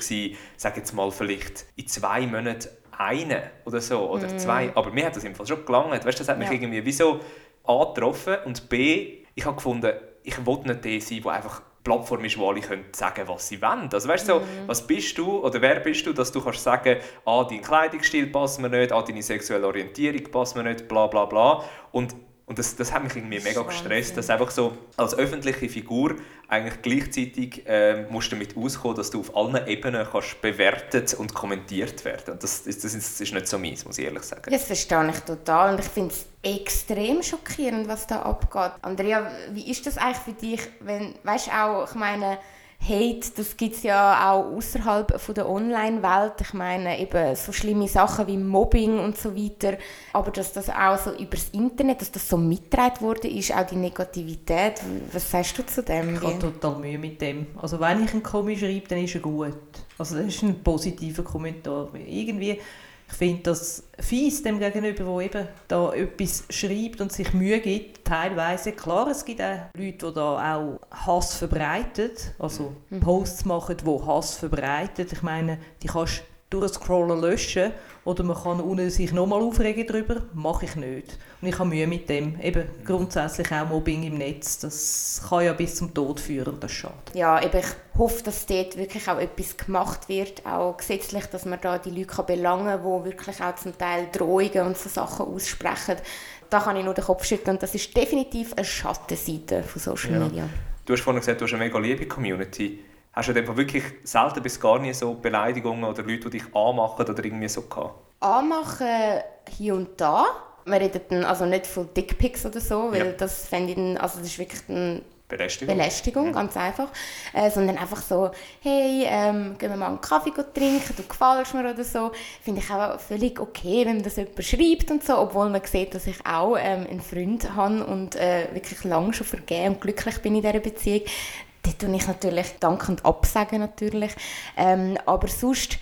sage jetzt mal, vielleicht in zwei Monaten eine oder so, oder mm. zwei. Aber mir hat das im Fall schon gelangt. Weißt, das hat mich ja. irgendwie wie so A getroffen und B, ich habe gefunden, ich wollte nicht der sein, der einfach Plattform ist, wo alle können sagen was sie wollen. Also weißt du, so, mhm. was bist du oder wer bist du, dass du kannst sagen, ah, dein Kleidungsstil passt mir nicht, ah, deine sexuelle Orientierung passt mir nicht, bla bla bla. Und und das, das hat mich irgendwie mega gestresst, dass einfach so als öffentliche Figur eigentlich gleichzeitig äh, musst du damit auskommen, dass du auf allen Ebenen kannst bewertet und kommentiert werden. Und das, das, das ist nicht so meins, muss ich ehrlich sagen. Das verstehe ich total und ich finde es extrem schockierend, was da abgeht. Andrea, wie ist das eigentlich für dich, wenn, weißt auch, ich meine, Hate, das gibt es ja auch außerhalb der Online-Welt. Ich meine eben so schlimme Sachen wie Mobbing und so weiter. Aber dass das auch so übers Internet, dass das so mitgetragen wurde, ist auch die Negativität. Was sagst du zu dem? Ich habe total Mühe mit dem. Also wenn ich einen Kommi schreibe, dann ist er gut. Also das ist ein positiver Kommentar. Irgendwie finde das fies dem gegenüber, der eben da etwas schreibt und sich Mühe gibt, teilweise. Klar, es gibt auch Leute, die da auch Hass verbreiten, also mhm. Posts machen, die Hass verbreiten. Ich meine, die kannst du durchscrollen löschen oder man kann ohne sich nochmal aufregen darüber, mache ich nicht. Und ich habe Mühe mit dem. Eben grundsätzlich auch Mobbing im Netz, das kann ja bis zum Tod führen, das schade. Ja, eben, ich hoffe, dass dort wirklich auch etwas gemacht wird, auch gesetzlich, dass man da die Leute belangen kann, die wirklich auch zum Teil Drohungen und so Sachen aussprechen. Da kann ich nur den Kopf schütteln das ist definitiv eine Schattenseite von Social Media. Ja. Du hast vorhin gesagt, du hast eine mega liebe Community. Hast du denn wirklich selten bis gar nicht so Beleidigungen oder Leute, die dich anmachen oder irgendwie so gehabt? Anmachen hier und da. Wir reden dann also nicht von Dickpics oder so, weil ja. das fände ich dann, also das ist wirklich eine Belästigung, Belästigung mhm. ganz einfach. Äh, sondern einfach so, hey, ähm, gehen wir mal einen Kaffee trinken, du gefällst mir oder so. Finde ich auch völlig okay, wenn man das jemand schreibt und so, obwohl man sieht, dass ich auch ähm, einen Freund habe und äh, wirklich lange schon vergeben und glücklich bin in dieser Beziehung dort tue ich natürlich dankend absagen natürlich. Ähm, aber sonst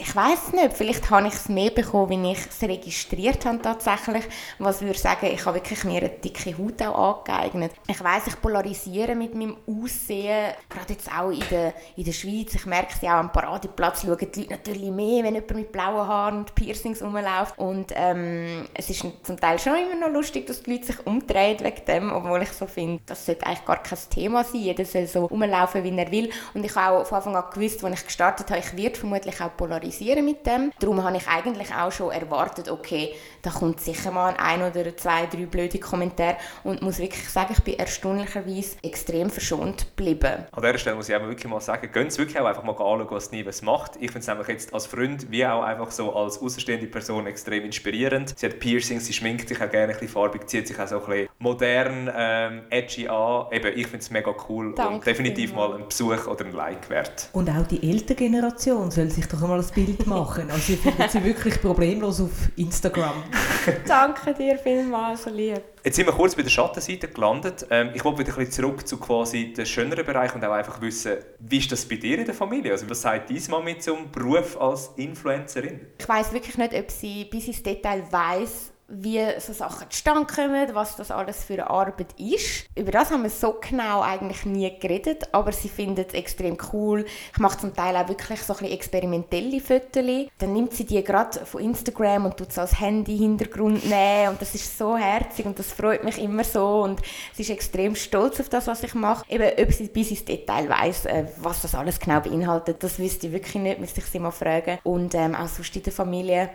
ich weiß nicht, vielleicht habe ich es mehr bekommen, wie ich es registriert habe tatsächlich. Was würde sagen, ich habe wirklich mir eine dicke Haut auch angeeignet. Ich weiß, ich polarisiere mit meinem Aussehen, gerade jetzt auch in der, in der Schweiz. Ich merke es ja auch am Paradeplatz, schauen die Leute natürlich mehr, wenn jemand mit blauen Haaren und Piercings rumläuft. Und ähm, es ist zum Teil schon immer noch lustig, dass die Leute sich umdrehen wegen dem, obwohl ich so finde, das sollte eigentlich gar kein Thema sein. Jeder soll so rumlaufen, wie er will. Und ich habe auch von Anfang an gewusst, als ich gestartet habe, ich werde vermutlich auch polarisieren sozialisieren mit dem. Darum habe ich eigentlich auch schon erwartet, okay, da kommt sicher mal ein oder zwei, drei blöde Kommentare und muss wirklich sagen, ich bin erstaunlicherweise extrem verschont geblieben. An dieser Stelle muss ich wirklich mal sagen, gehen Sie wirklich auch einfach mal anschauen, was Nives macht. Ich finde es nämlich jetzt als Freund wie auch einfach so als außenstehende Person extrem inspirierend. Sie hat Piercings, sie schminkt sich auch gerne ein bisschen farbig, zieht sich auch so ein bisschen modern, ähm, edgy an. Eben, ich finde es mega cool Danke und definitiv mal ein Besuch oder ein Like wert. Und auch die ältere Generation soll sich doch einmal ein Bild machen. Also ich finde sie wirklich problemlos auf Instagram. Danke dir vielmals, so lieb. Jetzt sind wir kurz bei der Schattenseite gelandet. Ähm, ich wollte wieder ein bisschen zurück zu quasi den schöneren Bereich und auch einfach wissen, wie ist das bei dir in der Familie? Also was sagt deine Mami zum Beruf als Influencerin? Ich weiß wirklich nicht, ob sie bis ins Detail weiß, wie so Sachen zustande kommen, was das alles für eine Arbeit ist. Über das haben wir so genau eigentlich nie geredet, aber sie findet es extrem cool. Ich mache zum Teil auch wirklich so ein experimentelle Fotos. Dann nimmt sie die gerade von Instagram und tut sie als Handy-Hintergrund nehmen und das ist so herzig und das freut mich immer so und sie ist extrem stolz auf das, was ich mache. Eben, ob sie bis ins Detail weiß, äh, was das alles genau beinhaltet, das wüsste ich wirklich nicht, müsste ich sie mal fragen. Und ähm, auch sonst in der Familie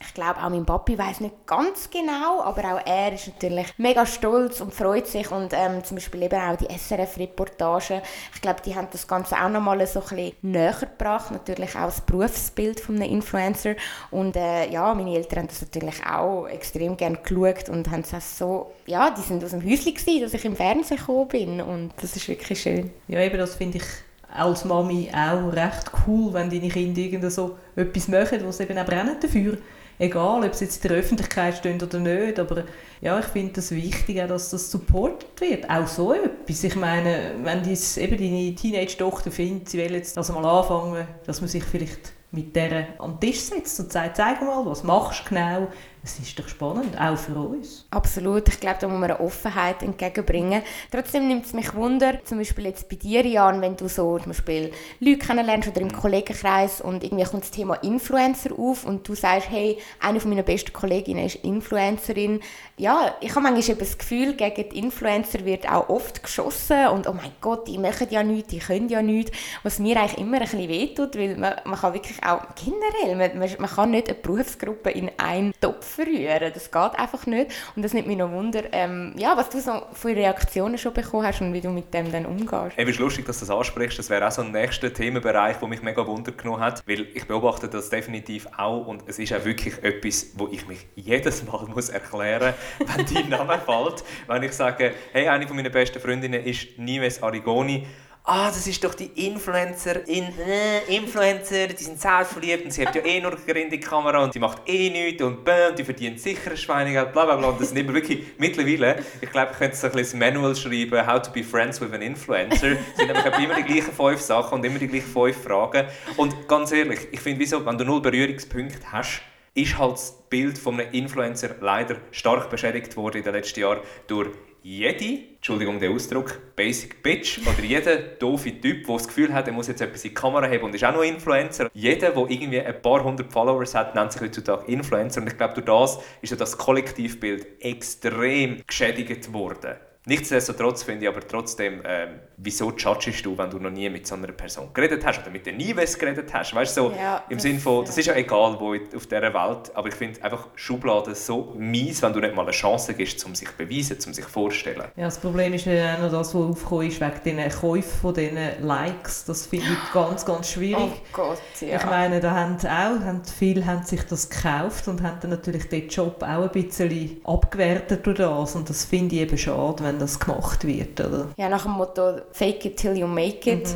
ich glaube, auch mein Papi weiß nicht ganz genau, aber auch er ist natürlich mega stolz und freut sich. Und ähm, zum Beispiel eben auch die SRF-Reportagen. Ich glaube, die haben das Ganze auch nochmal so ein bisschen näher gebracht. Natürlich auch das Berufsbild von einem Influencer. Und äh, ja, meine Eltern haben das natürlich auch extrem gerne geschaut und haben es so, ja, die sind aus dem Häuschen gewesen, dass ich im Fernsehen gekommen bin. Und das ist wirklich schön. Ja, eben, das finde ich als Mami auch recht cool, wenn deine Kinder irgend so etwas machen, sie eben auch brennen dafür. Egal, ob sie jetzt in der Öffentlichkeit stehen oder nicht, aber ja, ich finde es das wichtig, dass das supportet wird. Auch so etwas. Ich meine, wenn dies, eben deine Teenage-Tochter findet, sie will jetzt das mal anfangen, dass man sich vielleicht mit der an den Tisch setzt und sagt, zeig mal, was machst du genau? Es ist doch spannend, auch für uns. Absolut, ich glaube, da muss man eine Offenheit entgegenbringen. Trotzdem nimmt es mich Wunder, zum Beispiel jetzt bei dir, Jan, wenn du so zum Beispiel Leute kennenlernst oder im Kollegenkreis und irgendwie kommt das Thema Influencer auf und du sagst, hey, eine meiner besten Kolleginnen ist Influencerin. Ja, ich habe manchmal eben das Gefühl, gegen die Influencer wird auch oft geschossen und oh mein Gott, die machen ja nichts, die können ja nichts, was mir eigentlich immer ein bisschen wehtut, weil man, man kann wirklich auch generell, man, man kann nicht eine Berufsgruppe in einen Topf verrühren. Das geht einfach nicht. Und das nimmt mich noch Wunder, ähm, ja, was du so für Reaktionen schon bekommen hast und wie du mit dem dann umgehst. Es ist lustig, dass du das ansprichst. Das wäre auch so ein nächster Themenbereich, der mich mega Wunder genommen hat. Weil ich beobachte das definitiv auch und es ist auch wirklich etwas, wo ich mich jedes Mal muss erklären muss, wenn dein Name fällt. Wenn ich sage, hey, eine meiner besten Freundinnen ist Nives Arigoni ah, das ist doch die Influencerin, äh, Influencer, die sind selbstverliebt und sie hat ja eh nur eine die Kamera und sie macht eh nichts und, bäh, die verdient sicher ein Schweinegeld, bla bla bla. Und das sind immer wirklich mittlerweile, ich glaube, ich könnte so ein bisschen Manual schreiben, how to be friends with an influencer. Es sind nämlich immer die gleichen fünf Sachen und immer die gleichen fünf Fragen. Und ganz ehrlich, ich finde, wieso, wenn du null Berührungspunkte hast, ist halt das Bild von einem Influencer leider stark beschädigt worden in den letzten Jahren durch jede, Entschuldigung den Ausdruck, Basic Bitch oder jeder doofe Typ, der das Gefühl hat, er muss jetzt etwas in die Kamera haben und ist auch noch Influencer. Jeder, der irgendwie ein paar hundert Followers hat, nennt sich heutzutage Influencer. Und ich glaube, durch das ist ja das Kollektivbild extrem geschädigt worden. Nichtsdestotrotz finde ich aber trotzdem, ähm, wieso judgest du, wenn du noch nie mit so einer Person geredet hast oder mit der Nieves geredet hast? Weißt du, so Ja, im das- Sinne von, das ist ja egal, wo in- auf dieser Welt, aber ich finde einfach Schubladen so mies, wenn du nicht mal eine Chance gibst, um sich zu beweisen, um sich vorzustellen. Ja, das Problem ist ja auch noch das, was aufgekommen ist, wegen diesen Käufen von diesen Likes. Das finde ich ganz, ganz schwierig. Oh Gott, ja. Ich meine, da haben auch, haben viele haben sich das gekauft und haben dann natürlich den Job auch ein bisschen abgewertet durch das. Und das finde ich eben schade, wenn das gemacht wird. Oder? Ja, nach dem Motto «Fake it till you make it».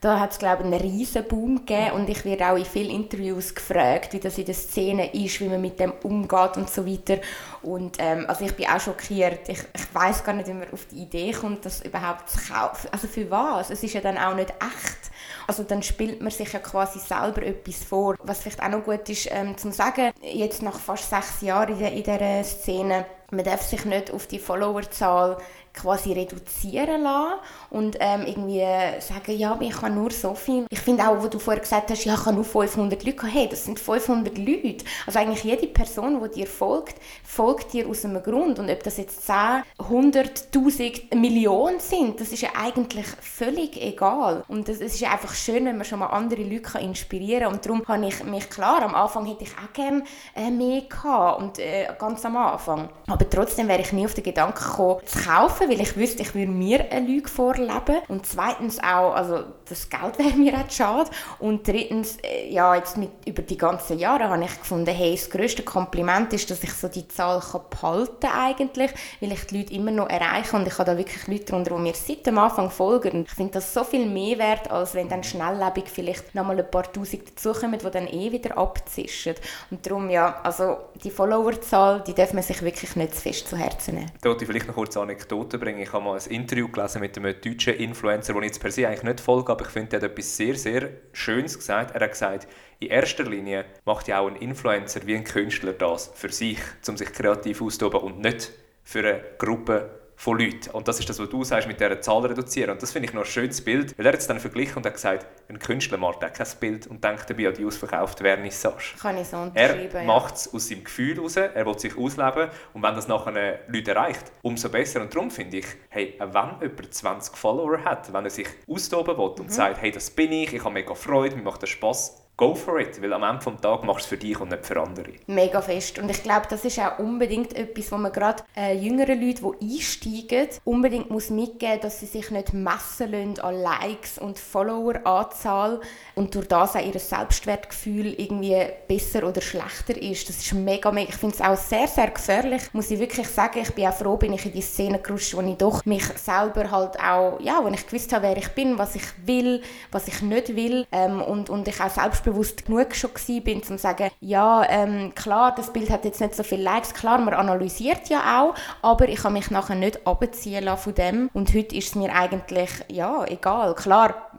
Da hat es, glaube ich, einen riesen Boom gegeben und ich werde auch in vielen Interviews gefragt, wie das in der Szene ist, wie man mit dem umgeht und so weiter. Und ähm, also ich bin auch schockiert. Ich, ich weiß gar nicht, wie man auf die Idee kommt, das überhaupt zu kaufen. Also für was? Es ist ja dann auch nicht echt. Also dann spielt man sich ja quasi selber etwas vor. Was vielleicht auch noch gut ist ähm, zu sagen, jetzt nach fast sechs Jahren in, der, in dieser Szene, man darf sich nicht auf die Followerzahl quasi reduzieren lassen und ähm, irgendwie sagen, ja, ich kann nur so viel. Ich finde auch, wo du vorher gesagt hast, ja, ich kann nur 500 Leute haben. Hey, das sind 500 Leute. Also eigentlich jede Person, die dir folgt, folgt dir aus einem Grund. Und ob das jetzt 10, 100, 1000, Millionen sind, das ist ja eigentlich völlig egal. Und es ist einfach schön, wenn man schon mal andere Leute inspirieren kann. Und darum habe ich mich klar, am Anfang hätte ich auch gerne äh, mehr gehabt. Und äh, ganz am Anfang. Aber trotzdem wäre ich nie auf den Gedanken gekommen, zu kaufen, weil ich wüsste, ich würde mir eine Lüge vorleben. Und zweitens auch, also das Geld wäre mir auch schade. Und drittens, äh, ja, jetzt mit, über die ganzen Jahre habe ich gefunden, hey, das grösste Kompliment ist, dass ich so die Zahl kann behalten eigentlich, weil ich die Leute immer noch erreiche und ich habe da wirklich Leute darunter, die mir seit dem Anfang folgen. Und ich finde das so viel mehr wert, als wenn dann schnelllebig vielleicht nochmal ein paar Tausend dazukommen, die dann eh wieder abzischen. Und darum, ja, also die Followerzahl, die darf man sich wirklich nicht zu fest zu Herzen nehmen. Ich vielleicht noch kurz eine Anekdote bringen. Ich habe mal ein Interview gelesen mit einem deutschen Influencer, den ich jetzt per se eigentlich nicht folge, aber ich finde, der hat etwas sehr, sehr Schönes gesagt. Er hat gesagt, in erster Linie macht ja auch ein Influencer wie ein Künstler das für sich, um sich kreativ auszutoben und nicht für eine Gruppe von Leuten. Und das ist das, was du sagst, mit dieser Zahl reduzieren. Und das finde ich noch ein schönes Bild, weil er jetzt dann verglichen und hat gesagt, ein Künstler macht auch kein Bild und denkt dabei an die ausverkaufte Vernissage. Kann ich so unterschreiben, Er macht es aus seinem Gefühl heraus, er will sich ausleben und wenn das nachher Leute erreicht, umso besser. Und darum finde ich, hey, wenn jemand 20 Follower hat, wenn er sich austoben will und mhm. sagt, hey, das bin ich, ich habe mega Freude, mir macht das Spaß, go for it, weil am Ende des Tages machst du es für dich und nicht für andere. Mega fest. Und ich glaube, das ist auch unbedingt etwas, wo man gerade äh, jüngeren Leuten, die einsteigen, unbedingt muss mitgeben dass sie sich nicht messen lassen an Likes und Followeranzahl und durch das auch ihr Selbstwertgefühl irgendwie besser oder schlechter ist. Das ist mega, mega. Ich finde es auch sehr, sehr gefährlich, muss ich wirklich sagen. Ich bin auch froh, bin ich in die Szene gerutscht, wo ich doch mich selber halt auch, ja, wo ich gewusst habe, wer ich bin, was ich will, was ich nicht will ähm, und, und ich auch selbst selbstbewusst genug schon bin, um zu sagen, ja, ähm, klar, das Bild hat jetzt nicht so viele Likes, klar, man analysiert ja auch, aber ich kann mich nachher nicht abziehen von dem und heute ist es mir eigentlich, ja, egal. Klar,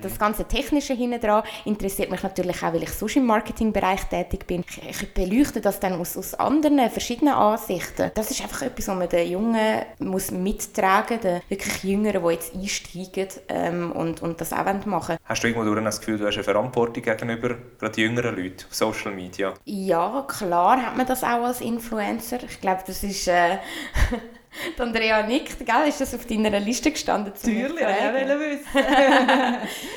das ganze Technische hinten dran interessiert mich natürlich auch, weil ich sonst im Marketingbereich tätig bin. Ich, ich beleuchte das dann aus, aus anderen, verschiedenen Ansichten. Das ist einfach etwas, was man den Jungen muss mittragen muss, den wirklich Jüngeren, die jetzt einsteigen ähm, und, und das auch machen wollen. Hast du irgendwo das Gefühl, du hast eine Verantwortung gegenüber gerade jüngeren Leuten auf Social Media? Ja, klar hat man das auch als Influencer. Ich glaube, das ist... Äh, Die Andrea nickt, gell? Ist das auf deiner Liste gestanden? Natürlich, ich wissen.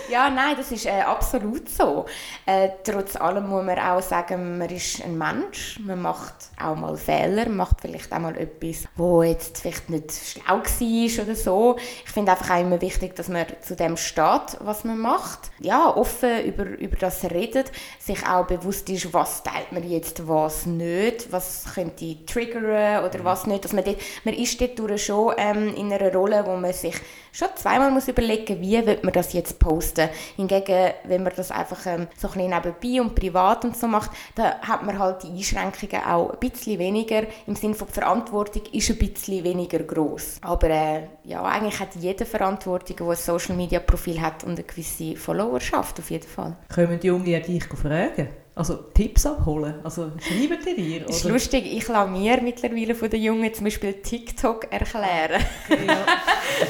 ja, nein, das ist äh, absolut so. Äh, trotz allem muss man auch sagen, man ist ein Mensch, man macht auch mal Fehler, man macht vielleicht auch mal etwas, wo jetzt vielleicht nicht schlau war oder so. Ich finde einfach auch immer wichtig, dass man zu dem steht, was man macht. Ja, offen über, über das redet, sich auch bewusst ist, was teilt man jetzt, was nicht, was könnte triggern oder mhm. was nicht. Dass man, dort, man ist dort schon ähm, in einer Rolle, wo man sich schon zweimal muss überlegen muss, wie man das jetzt posten. Hingegen, wenn man das einfach ähm, so ein nebenbei und privat und so macht, dann hat man halt die Einschränkungen auch ein bisschen weniger. Im Sinne von Verantwortung ist ein bisschen weniger groß. Aber äh, ja, eigentlich hat jeder Verantwortung, der ein Social Media Profil hat und eine gewisse Followerschaft auf jeden Fall. Können die Jungen dich fragen? Also Tipps abholen? Also schreiben die dir? Das ist lustig, ich lasse mir mittlerweile von den Jungen zum Beispiel TikTok erklären. Ja.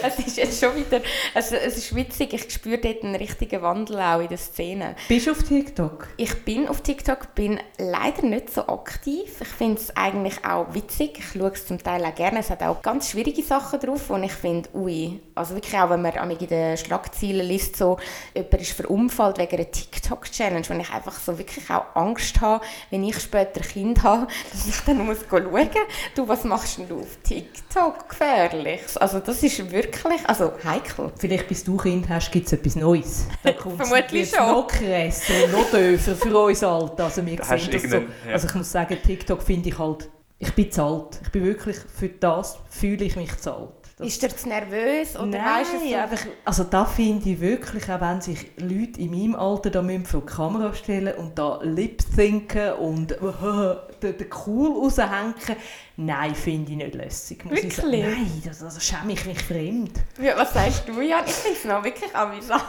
es ist jetzt schon wieder, also es ist witzig, ich spüre dort einen richtigen Wandel auch in der Szene. Bist du auf TikTok? Ich bin auf TikTok, bin leider nicht so aktiv. Ich finde es eigentlich auch witzig, ich schaue es zum Teil auch gerne. Es hat auch ganz schwierige Sachen drauf, wo ich finde, ui, also wirklich auch, wenn man in den Schlagzeilen liest, so, jemand ist verunfallt wegen einer TikTok-Challenge, wo ich einfach so wirklich auch Angst habe, wenn ich später ein Kind habe, dass ich dann muss schauen muss, du, was machst du auf TikTok? Gefährlich. Also das ist wirklich also heikel. Vielleicht bis du Kind hast, gibt es etwas Neues. Vermutlich schon. noch krasser, noch döfer für uns Alten. Also, wir sehen das so. Ja. also ich muss sagen, TikTok finde ich halt, ich bin zu alt. Ich bin wirklich, für das fühle ich mich zu alt. Ist er zu nervös? Oder Nein, so? einfach, also da finde ich wirklich, auch wenn sich Leute in meinem Alter da vor die Kamera stellen und da lip-thinken und den, den cool raushängen, nein, finde ich nicht lässig. Muss. Wirklich? Nein, das, das schäme ich mich fremd. Ja, was sagst du, Jan? Ich finde es noch wirklich amüsant.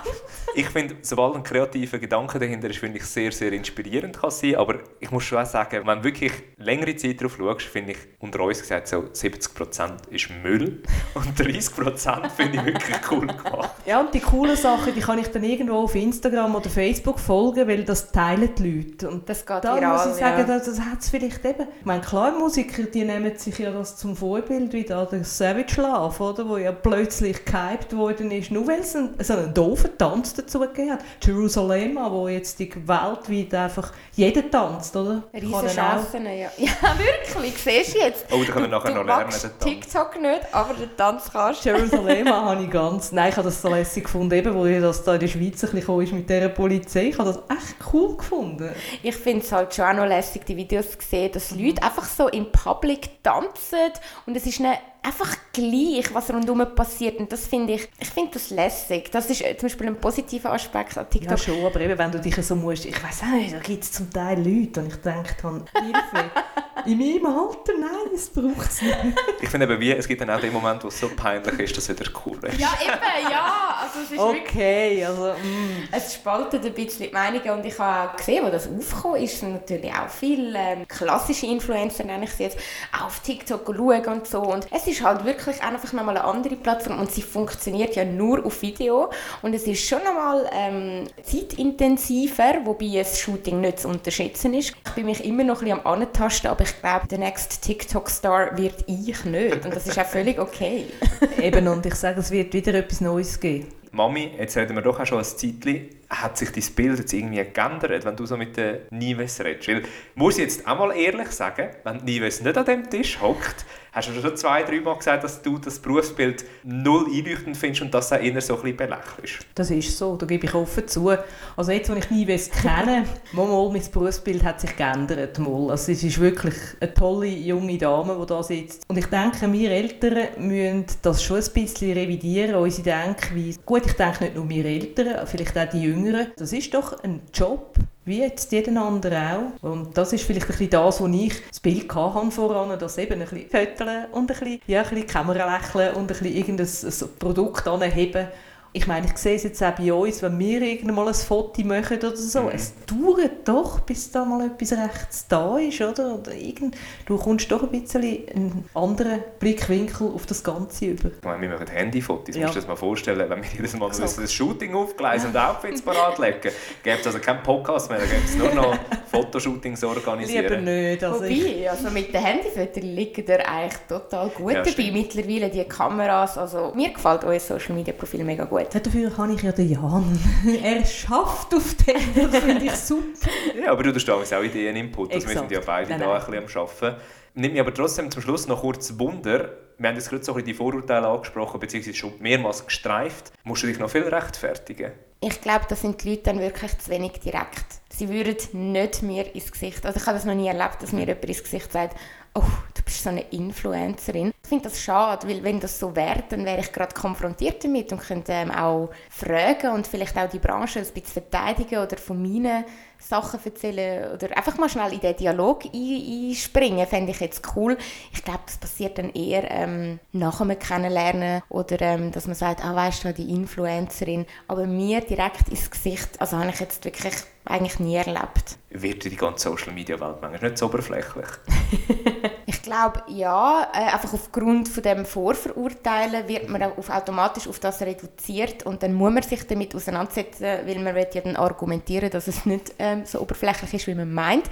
Ich finde, sobald ein kreativer Gedanke dahinter ist, finde ich sehr, sehr inspirierend kann sein. Aber ich muss schon auch sagen, wenn du wirklich längere Zeit darauf schaust, finde ich, unter uns gesagt, so 70% ist Müll und 30% finde ich wirklich cool gemacht. Ja, und die coolen Sachen, die kann ich dann irgendwo auf Instagram oder Facebook folgen, weil das teilen die Leute. Und Das geht da viral, muss ich sagen, ja. das, das hat es vielleicht eben. Ich meine, klar, Musiker, die nehmen sich ja das zum Vorbild, wie da der Savage Love, oder? Wo ja plötzlich gehypt worden ist, nur weil es einen, so einen doofen Tanz dazu gegeben hat. Jerusalema, wo jetzt die weltweit einfach jeder tanzt, oder? Riesen Kann er auch- Chancen, ja. Ja, wirklich, siehst du jetzt. Oh, da können wir nachher du noch lernen, den Tanz. TikTok nicht, aber den Tanz kannst du. Jerusalema habe ich ganz... Nein, ich habe das so lässig gefunden, eben, wo das da in der Schweiz ein bisschen ist mit dieser Polizei. Ich habe das echt cool gefunden. Ich finde es halt schon auch noch lässig, die Videos zu sehen, dass Mhm. Leute einfach so in Public tanzen und es ist ihnen einfach gleich, was rundherum passiert und das finde ich, ich finde das lässig. Das ist äh, zum Beispiel ein positiver Aspekt an Ja, TikTok. schon, aber eben, wenn du dich so musst, ich weiß auch nicht, da gibt es zum Teil Leute, und ich denke, habe, Hilfe, in meinem Alter, nein, das braucht es nicht. Ich finde eben, wie, es gibt dann auch den Moment, wo es so peinlich ist, dass es wieder cool ist. Ja, eben, ja. Also es ist wirklich Okay, also, mm. Es spaltet ein bisschen die Meinungen und ich habe gesehen, wo das aufgekommen ist, sind natürlich auch viele ähm, klassische Influencer, nenne ich sie jetzt, auf TikTok schauen und so. Und es ist halt wirklich einfach nochmal eine andere Plattform und sie funktioniert ja nur auf Video und es ist schon nochmal ähm, zeitintensiver, wobei das Shooting nicht zu unterschätzen ist. Ich bin mich immer noch ein bisschen am Antasten, aber ich glaube, der nächste TikTok-Star wird ich nicht und das ist auch völlig okay. eben, und ich sage, es wird wieder etwas Neues geben. Mami, jetzt reden wir doch auch schon ein Zeitchen. Hat sich dein Bild jetzt irgendwie geändert, wenn du so mit den Nives redest? Weil, muss ich jetzt auch mal ehrlich sagen, wenn Nives nicht an dem Tisch hockt, hast du schon zwei, drei Mal gesagt, dass du das Berufsbild null einleuchtend findest und dass es auch eher so ein bisschen belächelst. Das ist so, da gebe ich offen zu. Also jetzt, als ich Nives kenne, mal, mal, mein Berufsbild hat sich geändert. Mal. Also es ist wirklich eine tolle junge Dame, die da sitzt. Und ich denke, wir Eltern müssen das schon ein bisschen revidieren, unsere Denkweise. Gut, ich denke nicht nur wir Eltern, vielleicht auch die Jüngeren. Das ist doch ein Job, wie jetzt jeden anderen auch. Und das ist vielleicht ein bisschen das, wo ich das Bild hatte voran, dass eben ein bisschen föteln und ein bisschen, ja, ein bisschen Kamera lächeln und ein bisschen irgendein ein Produkt anheben. Ich meine, ich sehe es jetzt auch bei uns, wenn wir irgendwann mal ein Foto machen oder so, Mhm. es dauert doch, bis da mal etwas rechts da ist, oder? oder irgend, du kommst doch ein bisschen einen anderen Blickwinkel auf das Ganze über. Ich meine, wir machen Handyfotos, Ja. musst du dir das mal vorstellen, wenn wir jedes Mal so ein Shooting aufgleisen und Outfits parat legen, gäbe es also keinen Podcast mehr, dann gäbe es nur noch Fotoshootings Lieber organisieren. nicht. Also Wobei, also mit den Handyfotos liegt er eigentlich total gut Ja, dabei. stimmt. Mittlerweile die Kameras, also mir gefällt euer Social Media Profil mega gut. Ja, dafür habe ich ja den Jan. er schafft auf dem, das finde ich super. Ja, aber du damals auch Ideen-Input. Also wir Exakt. sind ja beide Nein, da nein. ein bisschen am Arbeiten. Nimmt mich aber trotzdem zum Schluss noch kurz Wunder. Wir haben jetzt gerade so ein bisschen die Vorurteile angesprochen, beziehungsweise schon mehrmals gestreift. Musst du dich noch viel rechtfertigen? Ich glaube, das sind die Leute dann wirklich zu wenig direkt. Sie würden nicht mir ins Gesicht, also ich habe das noch nie erlebt, dass mir jemand ins Gesicht sagt, oh, du bist so eine Influencerin. Ich finde das schade, weil wenn das so wäre, dann wäre ich gerade konfrontiert damit und könnte ähm, auch fragen und vielleicht auch die Branche ein bisschen verteidigen oder von meinen Sachen erzählen oder einfach mal schnell in den Dialog ein- einspringen, fände ich jetzt cool. Ich glaube, das passiert dann eher ähm, nach dem Kennenlernen oder ähm, dass man sagt, ah, weißt du, die Influencerin, aber mir direkt ins Gesicht, also habe ich jetzt wirklich eigentlich nie erlebt. Wird die ganze Social-Media-Welt manchmal nicht so oberflächlich? Ich glaube, ja, äh, einfach aufgrund von dem Vorverurteilen wird man auf, automatisch auf das reduziert und dann muss man sich damit auseinandersetzen, weil man will ja dann argumentieren, dass es nicht ähm, so oberflächlich ist, wie man meint.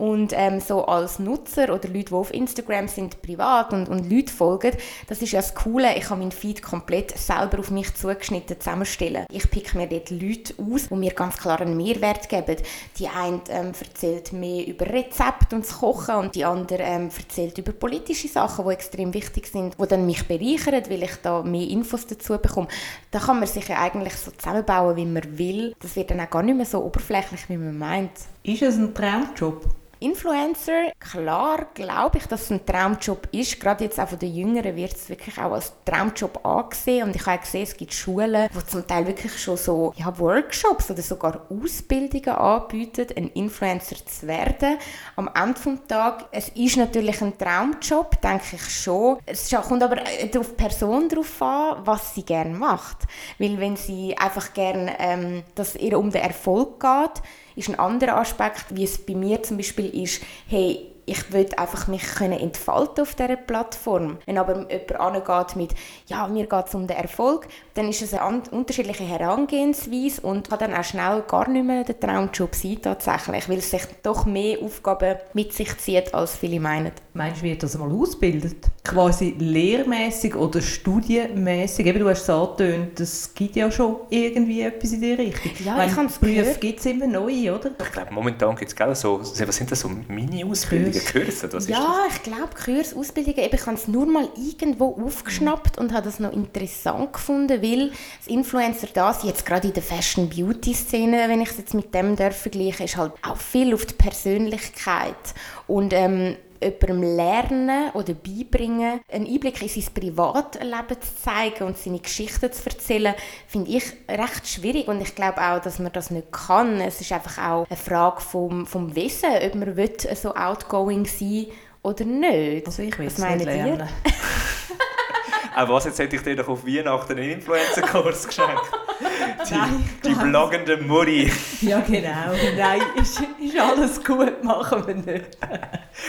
Und ähm, so als Nutzer oder Leute, die auf Instagram sind, privat und, und Leute folgen, das ist ja das Coole, ich kann meinen Feed komplett selber auf mich zugeschnitten zusammenstellen. Ich pick mir dort Leute aus, die mir ganz klar einen Mehrwert geben. Die eine ähm, erzählt mehr über Rezepte und das Kochen und die andere ähm, erzählt über politische Sachen, die extrem wichtig sind, die dann mich bereichern, weil ich da mehr Infos dazu bekomme. Da kann man sich ja eigentlich so zusammenbauen, wie man will. Das wird dann auch gar nicht mehr so oberflächlich, wie man meint. Ist es ein Traumjob? Influencer, klar glaube ich, dass es ein Traumjob ist. Gerade jetzt auch von den Jüngeren wird es wirklich auch als Traumjob angesehen. Und ich habe gesehen, es gibt Schulen, die zum Teil wirklich schon so ja, Workshops oder sogar Ausbildungen anbieten, ein Influencer zu werden. Am Ende des Tages, es ist natürlich ein Traumjob, denke ich schon. Es kommt aber auf die Person darauf an, was sie gerne macht. Weil wenn sie einfach gerne, ähm, dass ihr um den Erfolg geht, ist ein anderer Aspekt, wie es bei mir zum Beispiel ist, hey, ich will einfach mich können entfalten auf dieser Plattform. Wenn aber jemand angeht mit, ja, mir geht es um den Erfolg, dann ist es eine unterschiedliche Herangehensweise und kann dann auch schnell gar nicht mehr der Traumjob sein tatsächlich, weil es sich doch mehr Aufgaben mit sich zieht, als viele meinen. Meinst du, wird das mal ausgebildet? Quasi lehrmäßig oder studienmäßig? Eben, du hast es angetönt, es gibt ja schon irgendwie etwas in die Richtung. Ja, Wenn ich habe es gehört. gibt es immer neue, oder? Ich glaube, momentan gibt es so, was sind das, so Mini-Ausbildungen, Kurse? Was ja, ich glaube, Kurse, Ausbildungen, ich habe es nur mal irgendwo aufgeschnappt und habe das noch interessant gefunden, weil das Influencer da jetzt gerade in der Fashion-Beauty-Szene, wenn ich es jetzt mit dem vergleiche, ist halt auch viel auf die Persönlichkeit und ähm, jemandem lernen oder beibringen, einen Einblick in sein Privatleben zu zeigen und seine Geschichten zu erzählen, finde ich recht schwierig und ich glaube auch, dass man das nicht kann. Es ist einfach auch eine Frage vom, vom Wissen, ob man will, so outgoing sein oder nicht. Also ich will es nicht lernen. Auch was, jetzt hätte ich dir doch auf Weihnachten einen Influencer-Kurs geschenkt. Die, Nein, die bloggende Mutti. Ja, genau. Nein, ist, ist alles gut, machen wir nicht.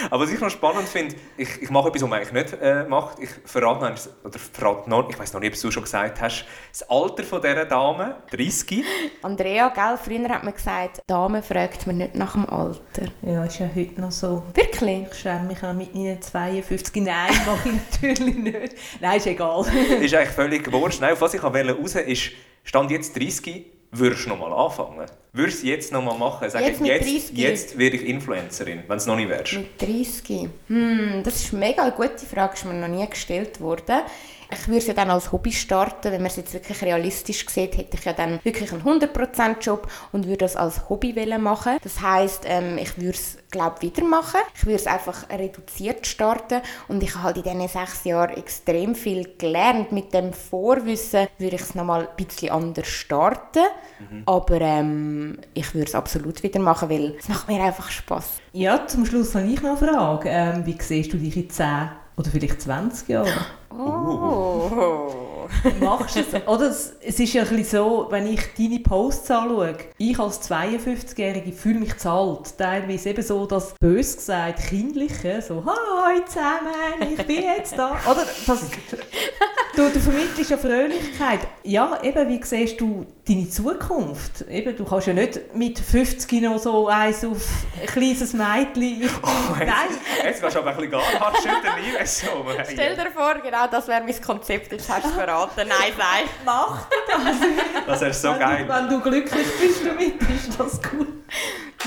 Aber was ich noch spannend finde, ich, ich mache etwas, was man eigentlich nicht äh, macht. Ich verrate noch, oder verrate noch, ich weiß noch nicht, ob du schon gesagt hast, das Alter von dieser Dame, 30. Andrea, gell, früher hat man gesagt, Dame fragt man nicht nach dem Alter. Ja, ist ja heute noch so. Wirklich? Ich schäme mich auch mit meinen 52. Nein, mache ich natürlich nicht. Nein, ist egal. ist eigentlich völlig wurscht. Nein, auf was ich raus wollte, ist, stand jetzt 30, würdest du noch mal anfangen? Würdest du jetzt noch mal machen? Sagen, jetzt, jetzt, jetzt werde ich Influencerin, wenn es noch nicht wärst. Mit 30? Hm, das ist eine mega gute Frage, ist mir noch nie gestellt worden. Ich würde es ja dann als Hobby starten, wenn man es jetzt wirklich realistisch sieht, hätte ich ja dann wirklich einen 100%-Job und würde das als Hobby machen. Das heisst, ähm, ich würde es, glaube weitermachen. Ich würde es einfach reduziert starten und ich habe halt in diesen sechs Jahren extrem viel gelernt. Mit dem Vorwissen würde ich es nochmal ein bisschen anders starten, mhm. aber ähm, ich würde es absolut wieder machen, weil es macht mir einfach Spaß. Ja, zum Schluss habe ich noch eine Frage. Ähm, wie siehst du dich in 10 oder vielleicht 20 Jahren? Oh. Machst du es? Oder es, es ist ja ein bisschen so, wenn ich deine Posts anschaue, ich als 52-Jährige fühle mich zu alt. Teilweise eben so das, bös gesagt, kindliche, so «Hi zusammen, ich bin jetzt da». Oder das, du, du vermittelst ja Fröhlichkeit. Ja, eben, wie siehst du deine Zukunft? Eben, du kannst ja nicht mit 50 noch so eins auf ein kleines Mädchen. Oh, jetzt, Nein. Jetzt kannst du aber ein bisschen gar hart schütteln. Stell dir vor, genau das wäre mein Konzept. Jetzt hast du es verraten. Nein, nein. Mach das. Das wäre so wenn geil. Du, wenn du glücklich bist damit, ist das gut.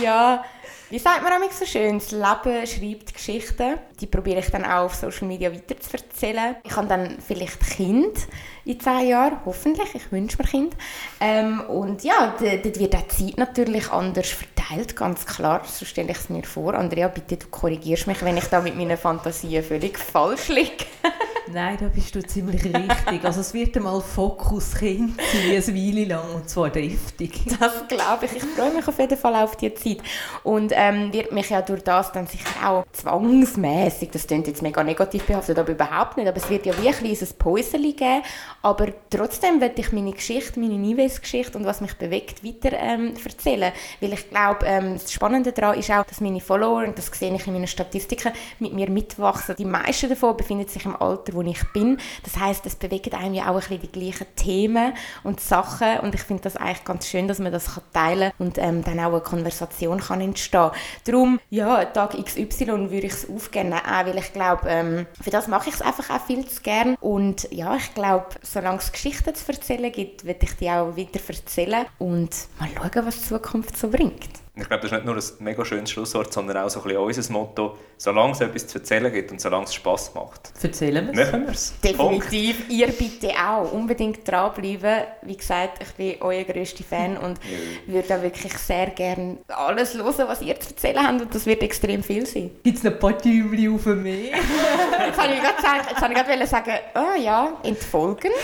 Ja, wie sagt man auch so schön? Das Leben schreibt Geschichten. Die probiere ich dann auch auf Social Media weiter zu erzählen. Ich habe dann vielleicht Kind in zehn Jahren, hoffentlich. Ich wünsche mir Kind. Ähm, und ja, dort wird die Zeit natürlich anders verteilt, ganz klar. So stelle ich es mir vor. Andrea, bitte du korrigierst mich, wenn ich da mit meinen Fantasien völlig falsch liege. Nein, da bist du ziemlich richtig. Also es wird einmal Fokus Kind sein, eine Weile lang, und zwar deftig. Das glaube ich. Ich freue mich auf jeden Fall auf die Zeit. Und ähm, wird mich ja durch das dann sicher auch zwangsmäßig, das klingt jetzt mega negativ behaftet, aber überhaupt nicht, aber es wird ja wie ein kleines Päuschen geben, aber trotzdem werde ich meine Geschichte, meine Nives-Geschichte und was mich bewegt, weiter ähm, erzählen. Weil ich glaube, ähm, das Spannende daran ist auch, dass meine Follower, und das sehe ich in meinen Statistiken, mit mir mitwachsen. Die meisten davon befinden sich im Alter, wo ich bin. Das heißt, es bewegt einem ja auch ein bisschen die gleichen Themen und Sachen und ich finde das eigentlich ganz schön, dass man das teilen kann und ähm, dann auch eine Konversation kann entstehen. Darum, ja, Tag XY würde ich es aufgeben, auch weil ich glaube, ähm, für das mache ich es einfach auch viel zu gern und ja, ich glaube, solange es Geschichten zu erzählen gibt, werde ich die auch weiter erzählen und mal schauen, was die Zukunft so bringt. Und ich glaube, das ist nicht nur ein mega schönes Schlusswort, sondern auch so ein bisschen unser Motto, solange es etwas zu erzählen gibt und solange es Spass macht. Erzählen wir es. Machen wir es. Definitiv. Ihr bitte auch. Unbedingt dranbleiben. Wie gesagt, ich bin euer grösster Fan und würde auch wirklich sehr gerne alles hören, was ihr zu erzählen habt. Und das wird extrem viel sein. Gibt es noch ein paar Tübli auf mich? Jetzt habe ich gerade gesagt, jetzt habe ich gerade sagen, oh ja, entfolgen.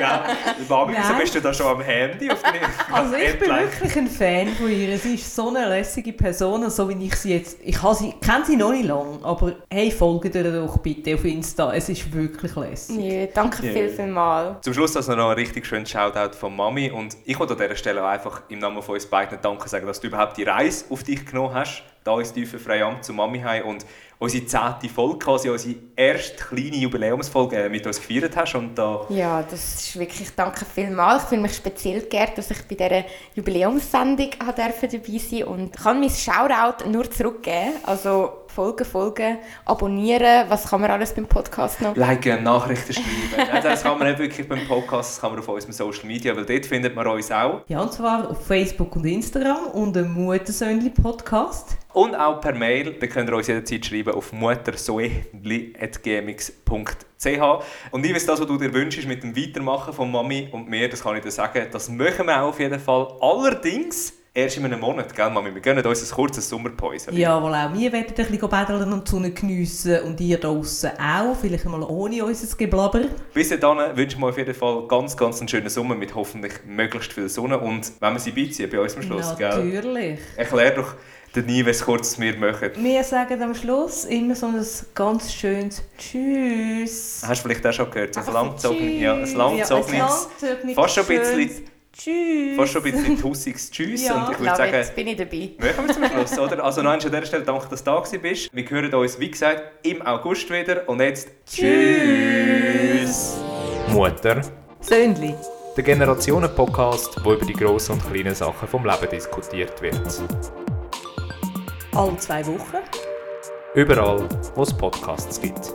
Ja, Mami, wieso bist du da schon am Handy? Auf den Also ich bin wirklich ein Fan von ihr. Sie ist so eine lässige Person, so wie ich sie jetzt... Ich habe sie, kenne sie noch nicht lange, aber hey, folgt ihr doch bitte auf Insta. Es ist wirklich lässig. Ja, danke Ja. viel, viel mal. Zum Schluss also noch ein richtig schönen Shoutout von Mami und ich wollte an dieser Stelle auch einfach im Namen von uns beiden danken sagen, dass du überhaupt die Reise auf dich genommen hast, da ins tiefe Freiamt zu Mami heim und unsere zehnte Folge, quasi unsere erste kleine Jubiläumsfolge äh, mit uns gefeiert hast und da Ja, das ist wirklich, danke vielmals. Ich fühle mich speziell geehrt, dass ich bei dieser Jubiläumssendung dabei sein und kann mein Shoutout nur zurückgeben. Also folgen, folgen, abonnieren, was kann man alles beim Podcast noch? liken, Nachrichten schreiben. Das kann man nicht wirklich beim Podcast, das kann man auf unserem Social Media, weil dort findet man uns auch. Ja, und zwar auf Facebook und Instagram und dem Muttersöhnli Podcast. Und auch per Mail, da könnt ihr uns jederzeit schreiben auf muttersoehli.gmx.ch Und ich weiß, das, was du dir wünschst mit dem Weitermachen von Mami und mir, das kann ich dir sagen, das machen wir auch auf jeden Fall. Allerdings erst in einem Monat, gell Mami? Wir gönnen uns ein kurzes Sommerpäuschen. Ja, weil auch wir werden ein bisschen badeln und die Sonne geniessen und ihr draussen auch, vielleicht mal ohne unser Geblabber. Bis dahin wünschen wir auf jeden Fall ganz, ganz einen schönen Sommer mit hoffentlich möglichst viel Sonne und wenn wir sie beiziehen bei uns am Schluss, gell? Natürlich. Erklär doch den Nives kurz, was wir machen. Wir sagen am Schluss immer so ein ganz schönes Tschüss. Hast du vielleicht auch schon gehört? So ein langgezogenes, ja, ein langgezogenes, langgezogenes, fast schon ein bisschen- Tschüss. fast schon ein bisschen tussiges Tschüss Ja. und ich würde sagen, jetzt bin ich dabei. Machen wir zum Schluss, oder? Also noch an dieser Stelle danke, dass du da bist. Wir hören uns, wie gesagt, im August wieder. Und jetzt Tschüss! Mutter, Söhnli. der Generationen-Podcast, wo über die grossen und kleinen Sachen vom Leben diskutiert wird. Alle zwei Wochen. Überall, wo es Podcasts gibt.